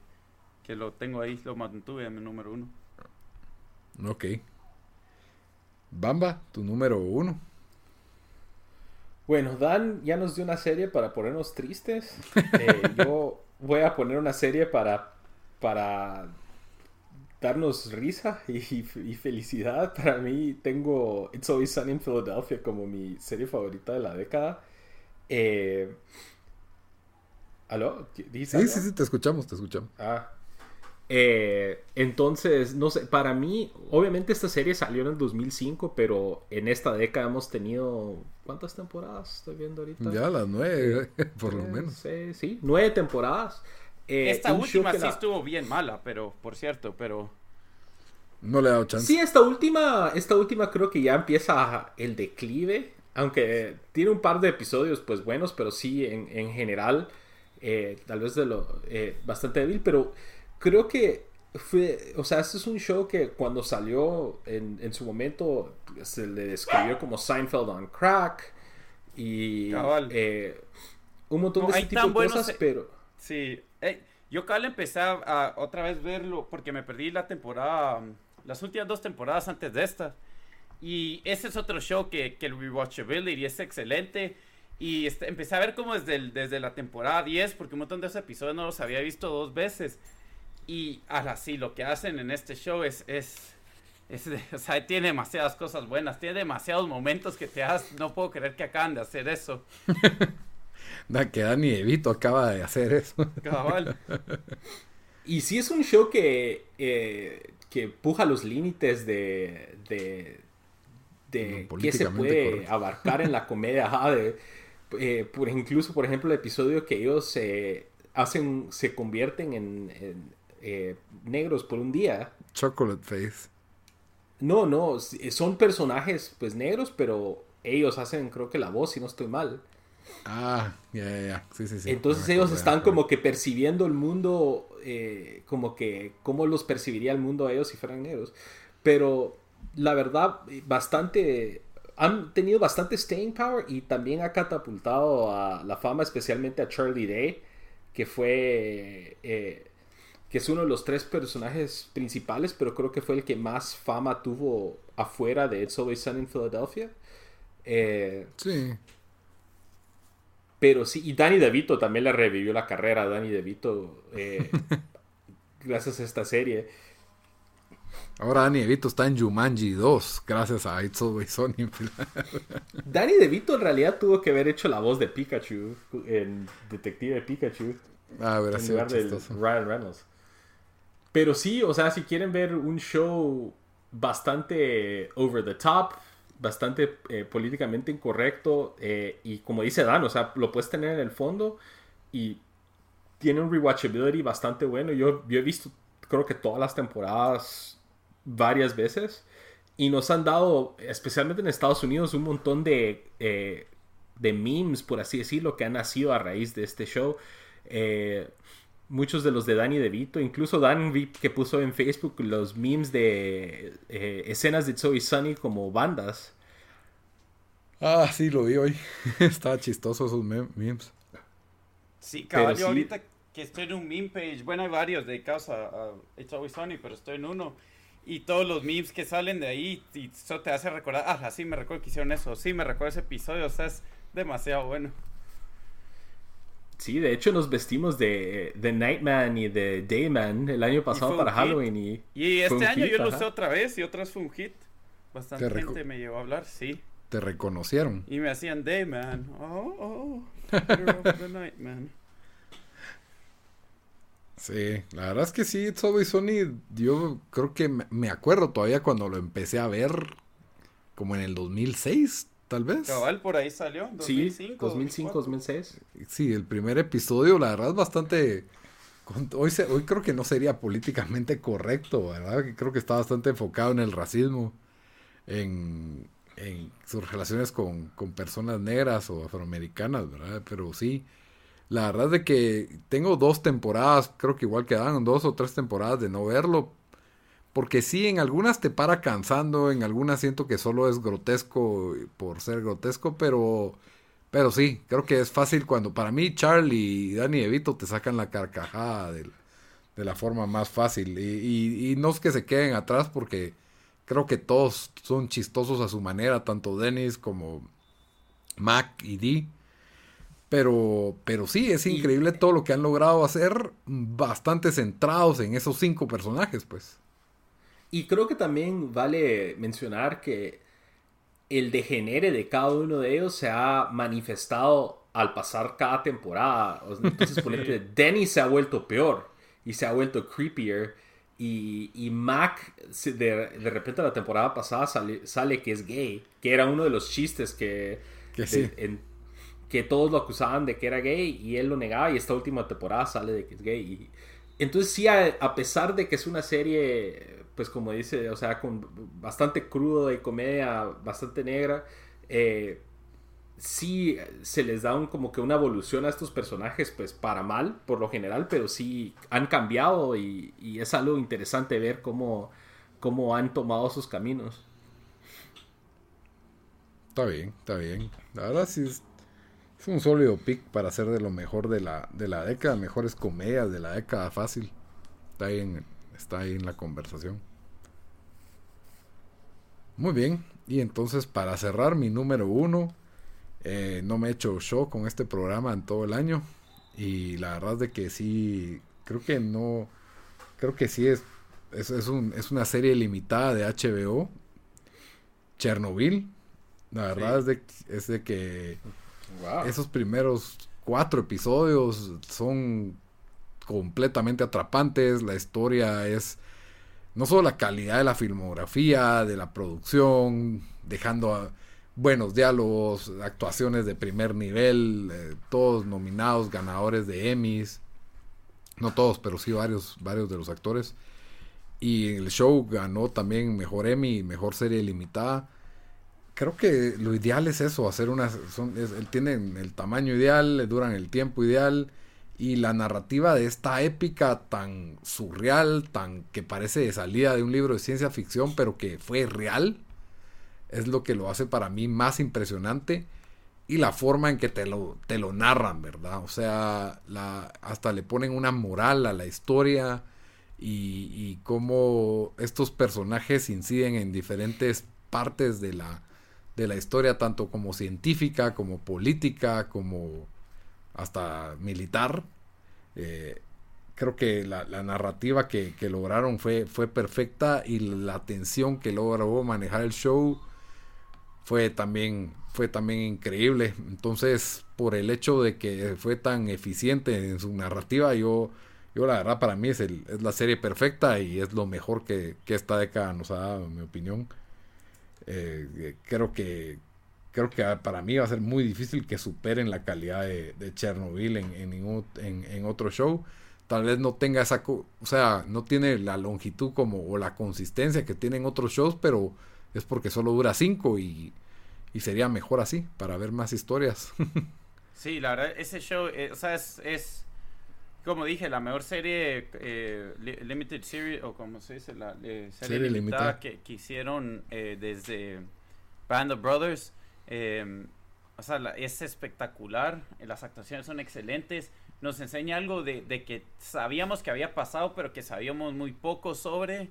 que lo tengo ahí, lo mantuve en mi número 1. Ok. Bamba, tu número 1. Bueno, Dan ya nos dio una serie para ponernos tristes. Eh, yo voy a poner una serie para, para darnos risa y, felicidad. Para mí tengo It's Always Sunny in Philadelphia como mi serie favorita de la década. Eh... ¿Aló? Sí, sí, sí, te escuchamos, te escuchamos. Ah. Eh, entonces, no sé, para mí, obviamente esta serie salió en el 2005, pero en esta década hemos tenido, ¿cuántas temporadas estoy viendo ahorita? Ya las nueve, por lo menos. Sí, sí, nueve temporadas. Eh, esta última sí estuvo bien mala, pero por cierto, pero no le he dado chance. Sí, esta última, esta última creo que ya empieza el declive, aunque tiene un par de episodios pues buenos, pero sí en, general eh, tal vez de lo eh, bastante débil, pero creo que fue, o sea, este es un show que cuando salió en, su momento se le describió como Seinfeld on crack y un montón de ese tipo de cosas, pero sí, yo cabal empecé a, otra vez verlo porque me perdí la temporada, las últimas dos temporadas antes de esta. Y ese es otro show que, que el rewatchability es excelente. Y este, empecé a ver como desde, desde la temporada 10, porque un montón de esos episodios no los había visto dos veces. Y ahora sí, lo que hacen en este show es, es, o sea, tiene demasiadas cosas buenas, tiene demasiados momentos que te das, no puedo creer que acaban de hacer eso. Da, que Dani Evito acaba de hacer eso. Cabal. Y sí es un show que, eh, que puja los límites de, de, de qué se puede abarcar en la comedia. Eh, por, incluso, por ejemplo, el episodio que ellos se hacen, se convierten en, eh, negros por un día. Chocolate Face. No, no, son personajes pues negros, pero ellos hacen creo que la voz, si no estoy mal. Ah, ya, ya, ya. Sí, sí, sí. Entonces ellos están como que percibiendo el mundo, eh, como que, cómo los percibiría el mundo a ellos si fueran negros. Pero la verdad, bastante han tenido bastante staying power y también ha catapultado a la fama, especialmente a Charlie Day, que fue. Eh, que es uno de los tres personajes principales, pero creo que fue el que más fama tuvo afuera de It's Always Sun in Philadelphia. Eh, sí. Pero sí, y Danny DeVito también le revivió la carrera a Danny DeVito eh, gracias a esta serie. Ahora Danny DeVito está en Jumanji 2, gracias a It's Always Sunny. Danny DeVito en realidad tuvo que haber hecho la voz de Pikachu en Detective Pikachu. Ah, en lugar de Ryan Reynolds. Pero sí, o sea, si quieren ver un show bastante over the top, bastante eh, políticamente incorrecto, eh, y como dice Dan, o sea, lo puedes tener en el fondo y tiene un rewatchability bastante bueno. Yo, yo he visto, creo que todas las temporadas varias veces y nos han dado, especialmente en Estados Unidos, un montón de, eh, de memes, por así decirlo, que han nacido a raíz de este show. Eh, muchos de los de Danny DeVito, incluso Dan vi que puso en Facebook los memes de eh, escenas de Zoe Sunny como bandas. Ah, sí, lo vi hoy. Estaba chistoso esos memes. Sí, caballo, ahorita que estoy en un meme page, bueno, hay varios dedicados a, a It's Always Sunny, pero estoy en uno. Y todos los memes que salen de ahí, y eso te hace recordar, ah, sí, me recuerdo que hicieron eso, sí, me recuerdo ese episodio, o sea, es demasiado bueno. Sí, de hecho nos vestimos de, de Nightman y de Dayman el año pasado para Halloween. Y, y este año yo lo usé otra vez y otra vez fue un hit. Bastante gente me llevó a hablar, sí. Te reconocieron. Y me hacían Dayman. Oh, oh, the Nightman. Sí, la verdad es que sí, It's Always Sony, yo creo que me acuerdo todavía cuando lo empecé a ver, como en el 2006, tal vez. Cabal, por ahí salió. 2005, sí, 2005, 2006. Sí, el primer episodio, la verdad es bastante... Hoy, hoy creo que no sería políticamente correcto, ¿verdad? Creo que está bastante enfocado en el racismo, en, sus relaciones con, con, personas negras o afroamericanas, ¿verdad? Pero sí, la verdad es de que tengo dos temporadas, creo que igual quedan dos o tres temporadas de no verlo, porque sí, en algunas te para cansando, en algunas siento que solo es grotesco por ser grotesco, pero, pero sí, creo que es fácil cuando para mí Charlie y Danny Evito te sacan la carcajada de, de la forma más fácil. Y, y, no es que se queden atrás porque creo que todos son chistosos a su manera, tanto Dennis como Mac y Dee. Pero, pero sí, es increíble todo lo que han logrado hacer, bastante centrados en esos cinco personajes, pues. Y creo que también vale mencionar que el degenere de cada uno de ellos se ha manifestado al pasar cada temporada. Entonces, Denny se ha vuelto peor y se ha vuelto creepier. Y, y Mac, de, de, repente la temporada pasada sale, sale, que es gay, que era uno de los chistes que, que, que todos lo acusaban de que era gay y él lo negaba. Y esta última temporada sale de que es gay. Y, entonces, sí, a pesar de que es una serie pues como dice, o sea, con bastante crudo de comedia, bastante negra, eh, sí se les da un, como que una evolución a estos personajes, pues para mal, por lo general, pero sí han cambiado y, es algo interesante ver cómo, cómo han tomado sus caminos. Está bien, está bien. La verdad sí es, un sólido pick para ser de lo mejor de la, de la década, mejores comedias de la década fácil. Está ahí está ahí en la conversación. Muy bien, y entonces para cerrar mi número uno, eh, no me he hecho show con este programa en todo el año. Y la verdad es de que sí, creo que no, creo que sí es, es, es, un, es una serie limitada de HBO. Chernobyl. La verdad es, de, es de que esos primeros cuatro episodios son completamente atrapantes. La historia es no solo la calidad de la filmografía, de la producción, dejando buenos diálogos, actuaciones de primer nivel, eh, todos nominados, ganadores de Emmys, no todos, pero sí varios, varios de los actores. Y el show ganó también mejor Emmy, mejor serie limitada. Creo que lo ideal es eso, hacer una, son, tienen el tamaño ideal, duran el tiempo ideal y la narrativa de esta épica tan surreal, tan que parece de salida de un libro de ciencia ficción, pero que fue real, es lo que lo hace para mí más impresionante y la forma en que te lo, te lo narran, ¿verdad? O sea, la, hasta le ponen una moral a la historia y, y cómo estos personajes inciden en diferentes partes de la, de la historia, tanto como científica, como política, como hasta militar. Eh, creo que la, narrativa que, lograron fue, fue perfecta y la tensión que logró manejar el show fue también, fue también increíble. Entonces, por el hecho de que fue tan eficiente en su narrativa, yo, yo la verdad para mí es, la serie perfecta y es lo mejor que, que esta década nos ha dado, en mi opinión. Eh, creo que creo que para mí va a ser muy difícil que superen la calidad de, Chernobyl en, en, en, otro show. Tal vez no tenga esa, o sea, no tiene la longitud como o la consistencia que tienen otros shows, pero es porque solo dura cinco y, y sería mejor así para ver más historias. sí, la verdad, ese show, eh, o sea, es, es, como dije, la mejor serie eh, Limited Series, o como se dice, la eh, serie, limitada, Que, que, hicieron desde Band of Brothers. O sea, es espectacular, las actuaciones son excelentes nos enseña algo de, que sabíamos que había pasado, pero que sabíamos muy poco sobre.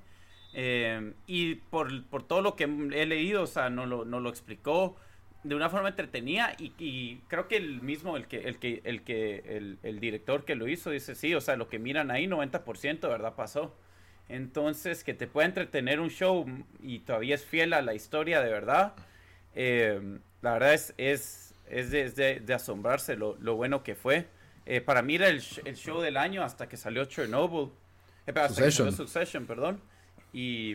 Eh, y por, todo lo que he leído, o sea, no lo, no lo explicó de una forma entretenida y, creo que el mismo, el que, el que, el que, el, director que lo hizo dice, sí, o sea, lo que miran ahí, 90% verdad pasó. Entonces, que te pueda entretener un show y todavía es fiel a la historia de verdad, eh, la verdad es, es, es de, asombrarse lo, lo bueno que fue. Eh, para mí era el, show del año hasta que salió Chernobyl. Eh, Succession. Succession, perdón. Y,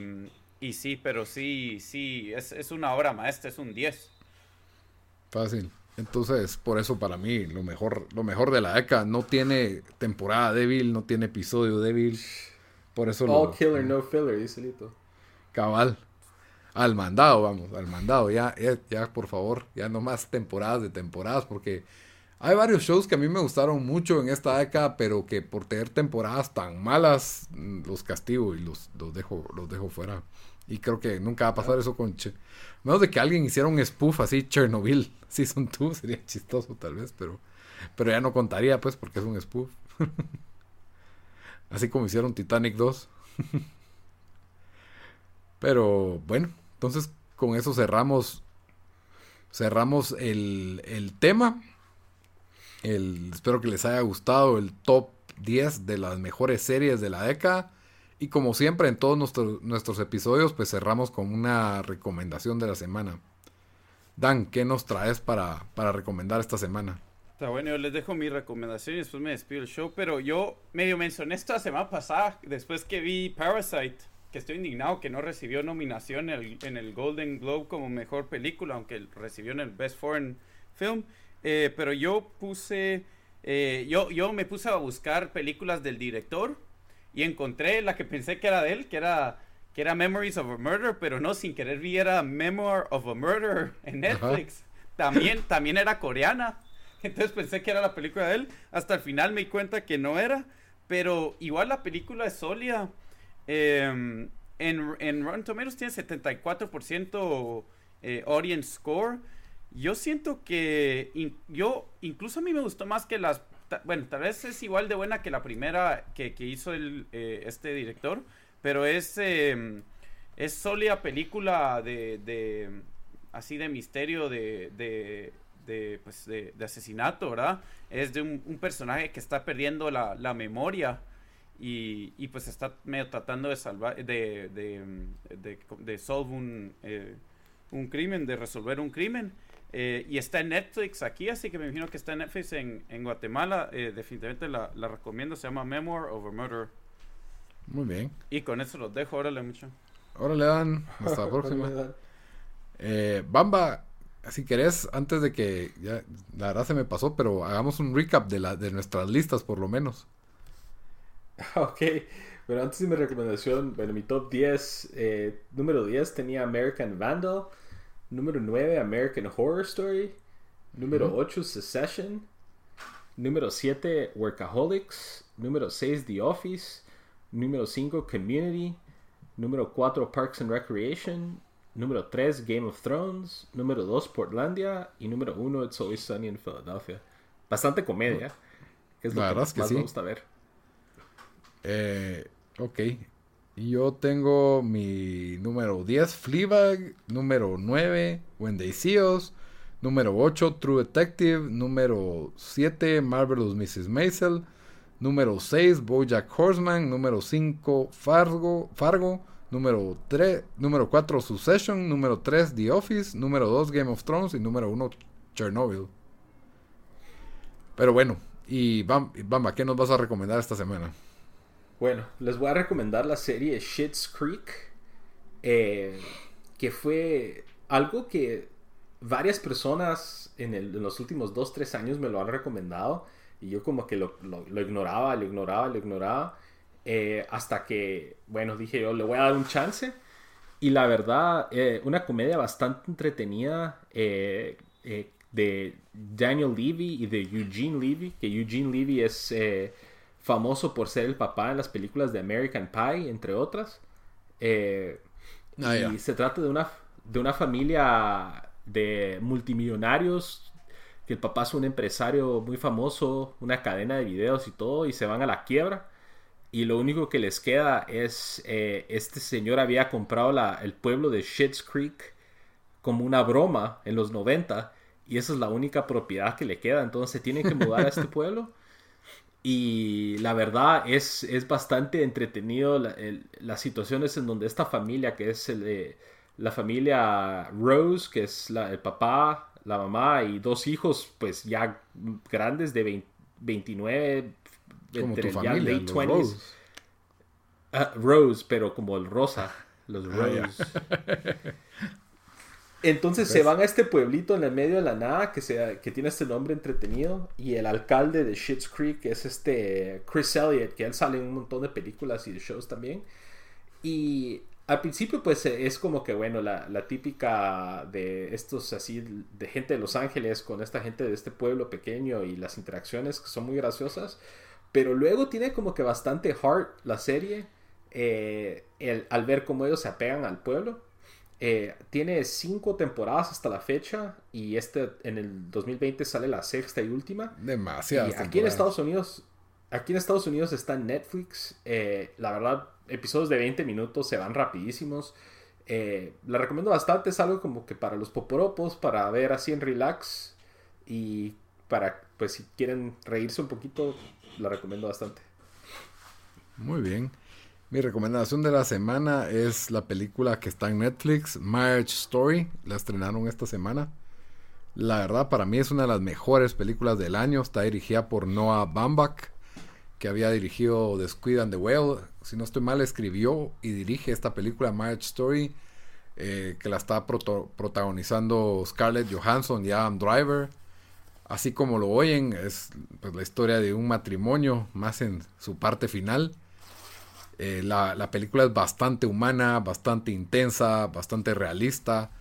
y, sí, pero sí, sí, es, es, una obra maestra, es un 10. Fácil. Entonces, por eso para mí, lo mejor, lo mejor de la década no tiene temporada débil, no tiene episodio débil. Por eso All killer, no filler, dice Lito. Cabal. Al mandado, vamos, al mandado. Ya, ya, ya, por favor, ya no más temporadas de temporadas, porque hay varios shows que a mí me gustaron mucho en esta década, pero que por tener temporadas tan malas mm, los castigo y los, los, dejo, los dejo fuera. Y creo que nunca va a pasar eso con... Che Menos de que alguien hiciera un spoof así, Chernobyl Season 2, sería chistoso tal vez, pero, pero ya no contaría pues porque es un spoof. así como hicieron Titanic 2. pero bueno, entonces con eso cerramos cerramos el, el tema espero que les haya gustado el top 10 de las mejores series de la década. Y como siempre en todos nuestros, episodios, pues cerramos con una recomendación de la semana. Dan, ¿qué nos traes para, para recomendar esta semana? Está bueno, yo les dejo mi recomendación y después me despido el show. Pero yo medio mencioné esta semana pasada, después que vi Parasite, que estoy indignado que no recibió nominación en el, en el Golden Globe como mejor película, aunque recibió en el Best Foreign Film. Eh, pero yo puse, eh, yo, yo me puse a buscar películas del director y encontré la que pensé que era de él, que era, que era Memories of a Murder, pero no, sin querer vi era Memoir of a Murder en Netflix. También, también era coreana. Entonces pensé que era la película de él. Hasta el final me di cuenta que no era. Pero igual la película es sólida. Em, en, en Rotten Tomatoes tiene 74% eh, audience score. Yo siento que yo, incluso a mí me gustó más que las, bueno, tal vez es igual de buena que la primera que, hizo el, eh, este director, pero es, em, es sólida película de, de, así de misterio, de, de, de pues, de, asesinato, ¿verdad? Es de un, personaje que está perdiendo la, la memoria. Y, y, pues está medio tratando de salvar, de, de, de, de solve un, eh, un crimen, de resolver un crimen. Eh, y está en Netflix aquí, así que me imagino que está en Netflix en, en Guatemala. Eh, definitivamente la, la, recomiendo. Se llama Memoir of a Murder. Muy bien. Y con eso los dejo. Órale, mucho. Órale, Dan. Hasta la próxima. eh, Bamba, si querés, antes de que ya la verdad se me pasó, pero hagamos un recap de, la, de nuestras listas, por lo menos. Ok. Pero antes de mi recomendación, bueno, mi top 10, eh, número 10 tenía American Vandal. Número 9, American Horror Story. Número 8, Secession. Número 7, Workaholics. Número 6, The Office. Número 5, Community. Número 4, Parks and Recreation. número 3 Game of Thrones, número 2 Portlandia y número 1 It's Always Sunny in Philadelphia. Bastante comedia, que es lo La que más es que me sí. gusta ver. Eh, ok. Yo tengo mi número 10, Fleabag. Número 9, When They See Us. Número 8, True Detective. Número 7, Marvelous Mrs. Maisel. Número 6, Bojack Horseman. Número 5, Fargo. Fargo. Número 3, número 4, Succession. Número 3, The Office. Número 2, Game of Thrones. Y número 1, Chernobyl. Pero bueno, y Bam- Bamba, ¿qué nos vas a recomendar esta semana? Bueno, les voy a recomendar la serie Shit's Creek, eh, que fue algo que varias personas en, los últimos 2-3 años me lo han recomendado y yo como que lo ignoraba, lo ignoraba, lo ignoraba, eh, hasta que, bueno, dije yo le voy a dar un chance. Y la verdad, eh, una comedia bastante entretenida eh, eh, de Daniel Levy y de Eugene Levy, que Eugene Levy es eh, famoso por ser el papá en las películas de American Pie, entre otras. Eh, Ah, y se trata de una, de una familia de multimillonarios, que el papá es un empresario muy famoso, una cadena de videos y todo, y se van a la quiebra. Y lo único que les queda es, eh, este señor había comprado la- el pueblo de Schitt's Creek como una broma en los 90 y esa es la única propiedad que le queda. Entonces se tienen que mudar a este pueblo. Y la verdad es, es bastante entretenido la- el- las situaciones en donde esta familia, que es el de- la familia Rose, que es la- el papá, la mamá y dos hijos, pues ya grandes de 20 29, Como entre tu ya familia, late los 20s. Rose. Ah, Rose, pero como el rosa. Los Ah, ya. Entonces se van a este pueblito en el medio de la nada que, se, que tiene este nombre entretenido. Y el alcalde de Schitt's Creek es este Chris Elliott, que él sale en un montón de películas y de shows también. Y al principio, pues eh, es como que, bueno, la, la típica de estos así, de gente de Los Ángeles con esta gente de este pueblo pequeño y las interacciones que son muy graciosas. Pero luego tiene como que bastante heart la serie eh, el- al ver cómo ellos se apegan al pueblo. Eh, tiene cinco temporadas hasta la fecha y este en el 2020 sale la sexta y última. Demasiadas. Y aquí en. Estados Unidos, aquí en Estados Unidos está Netflix. Eh, la verdad, episodios de 20 minutos se van rapidísimos. Eh, la recomiendo bastante, es algo como que para los poporopos, para ver así en relax y para, pues si quieren reírse un poquito, la recomiendo bastante. Muy bien. Mi recomendación de la semana es la película que está en Netflix, Marriage Story. La estrenaron esta semana. La verdad, para mí es una de las mejores películas del año. Está dirigida por Noah Baumbach, que había dirigido The Squid and the Whale. Si no estoy mal, escribió y dirige esta película, Marriage Story, eh, que la está protagonizando Scarlett Johansson y Adam Driver. Así como lo oyen, es pues, la historia de un matrimonio, más en su parte final. Eh, la, la película es bastante humana, bastante intensa, bastante realista.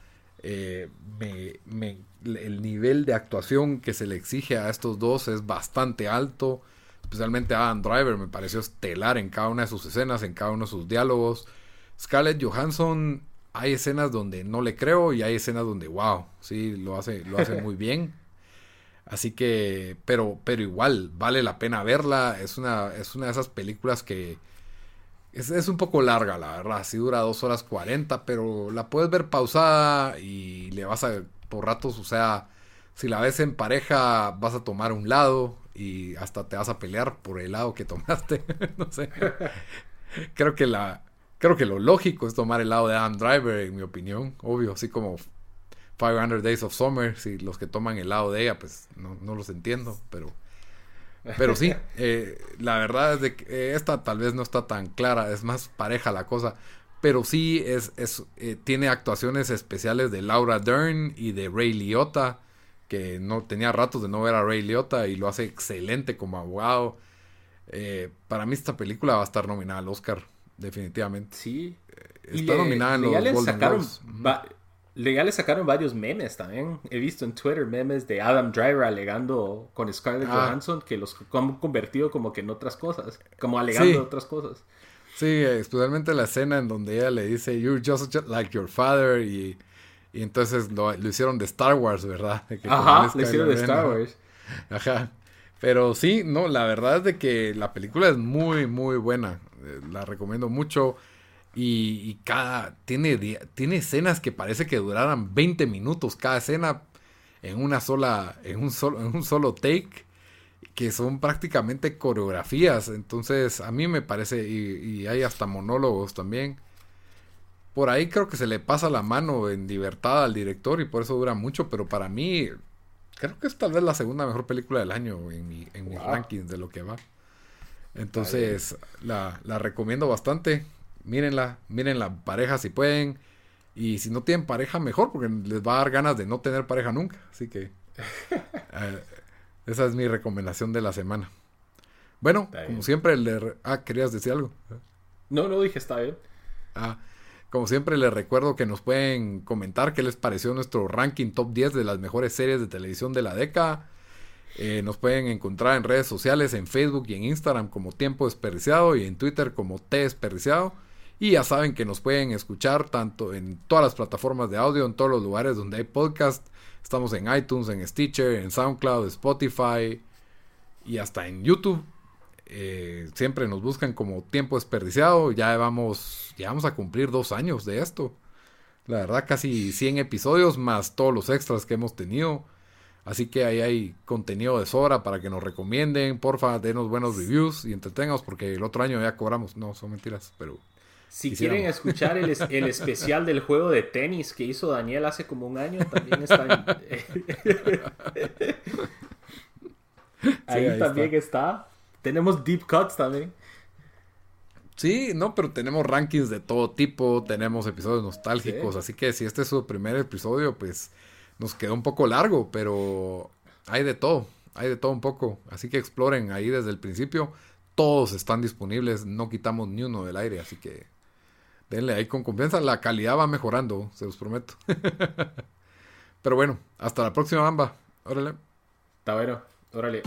Eh, el nivel de actuación que se le exige a estos dos es bastante alto. Especialmente Adam Driver me pareció estelar en cada una de sus escenas, en cada uno de sus diálogos. Scarlett Johansson, hay escenas donde no le creo y hay escenas donde, wow, sí, lo hace, lo hace muy bien. Así que, pero, pero igual, vale la pena verla. Es una, es una de esas películas que es, es un poco larga, la verdad. Sí dura 2 horas 40, pero la puedes ver pausada y le vas a, por ratos, o sea, si la ves en pareja, vas a tomar un lado y hasta te vas a pelear por el lado que tomaste. no sé. Creo que la, creo que lo lógico es tomar el lado de Adam Driver, en mi opinión. Obvio, así como 500 Days of Summer, si los que toman el lado de ella, pues no, no los entiendo, pero... Pero sí, eh, la verdad es de que esta tal vez no está tan clara, es más pareja la cosa. Pero sí es, es eh, tiene actuaciones especiales de Laura Dern y de Ray Liotta, que no tenía ratos de no ver a Ray Liotta y lo hace excelente como abogado. Eh, para mí esta película va a estar nominada al Oscar, definitivamente. Sí. Está nominada en los ya le Golden sacaron va- le- ya le sacaron varios memes también. He visto en Twitter memes de Adam Driver alegando con Scarlett Ah. Johansson que los han convertido como que en otras cosas. Como alegando Sí. otras cosas. Sí, especialmente la escena en donde ella le dice, You're just like your father. Y, y entonces lo, lo, hicieron de Star Wars, ¿verdad? Ajá, lo hicieron de Star Wars. Ajá. Pero sí, no, la verdad es de que la película es muy, muy buena. Eh, la recomiendo mucho. Y, y, cada. Tiene, tiene escenas que parece que duraran 20 minutos. Cada escena en una sola. En un solo, en un solo take. Que son prácticamente coreografías. Entonces, a mí me parece. Y, y hay hasta monólogos también. Por ahí creo que se le pasa la mano en libertad al director y por eso dura mucho. Pero para mí creo que es tal vez la segunda mejor película del año en, mi, en mis rankings de lo que va. Entonces, la, la, recomiendo bastante. Mírenla, mírenla pareja si pueden. Y si no tienen pareja, mejor, porque les va a dar ganas de no tener pareja nunca. Así que eh, esa es mi recomendación de la semana. Bueno, como siempre, le... ah, querías decir algo. No, no dije está bien. Ah, como siempre les recuerdo que nos pueden comentar qué les pareció nuestro ranking top 10 de las mejores series de televisión de la década. Eh, nos pueden encontrar en redes sociales, en Facebook y en Instagram como Tiempo Desperdiciado y en Twitter como T Desperdiciado. Y ya saben que nos pueden escuchar tanto en todas las plataformas de audio, en todos los lugares donde hay podcast. Estamos en iTunes, en Stitcher, en SoundCloud, Spotify y hasta en YouTube. Eh, siempre nos buscan como tiempo desperdiciado. Ya vamos, ya vamos a cumplir dos años de esto. La verdad, casi 100 episodios más todos los extras que hemos tenido. Así que ahí hay contenido de sobra para que nos recomienden. Porfa, denos buenos reviews y entretengamos porque el otro año ya cobramos. No, son mentiras, pero... Si quieren escuchar el, el, especial del juego de tenis que hizo Daniel hace como un año, también está ahí, también está. Tenemos deep cuts también. Sí, no, pero tenemos rankings de todo tipo, tenemos episodios nostálgicos, así que si este es su primer episodio, pues nos quedó un poco largo, pero hay de todo, hay de todo un poco, así que exploren ahí desde el principio, todos están disponibles, no quitamos ni uno del aire, así que denle ahí con confianza, la calidad va mejorando, se los prometo. pero bueno, hasta la próxima, Bamba, órale. Bueno, órale.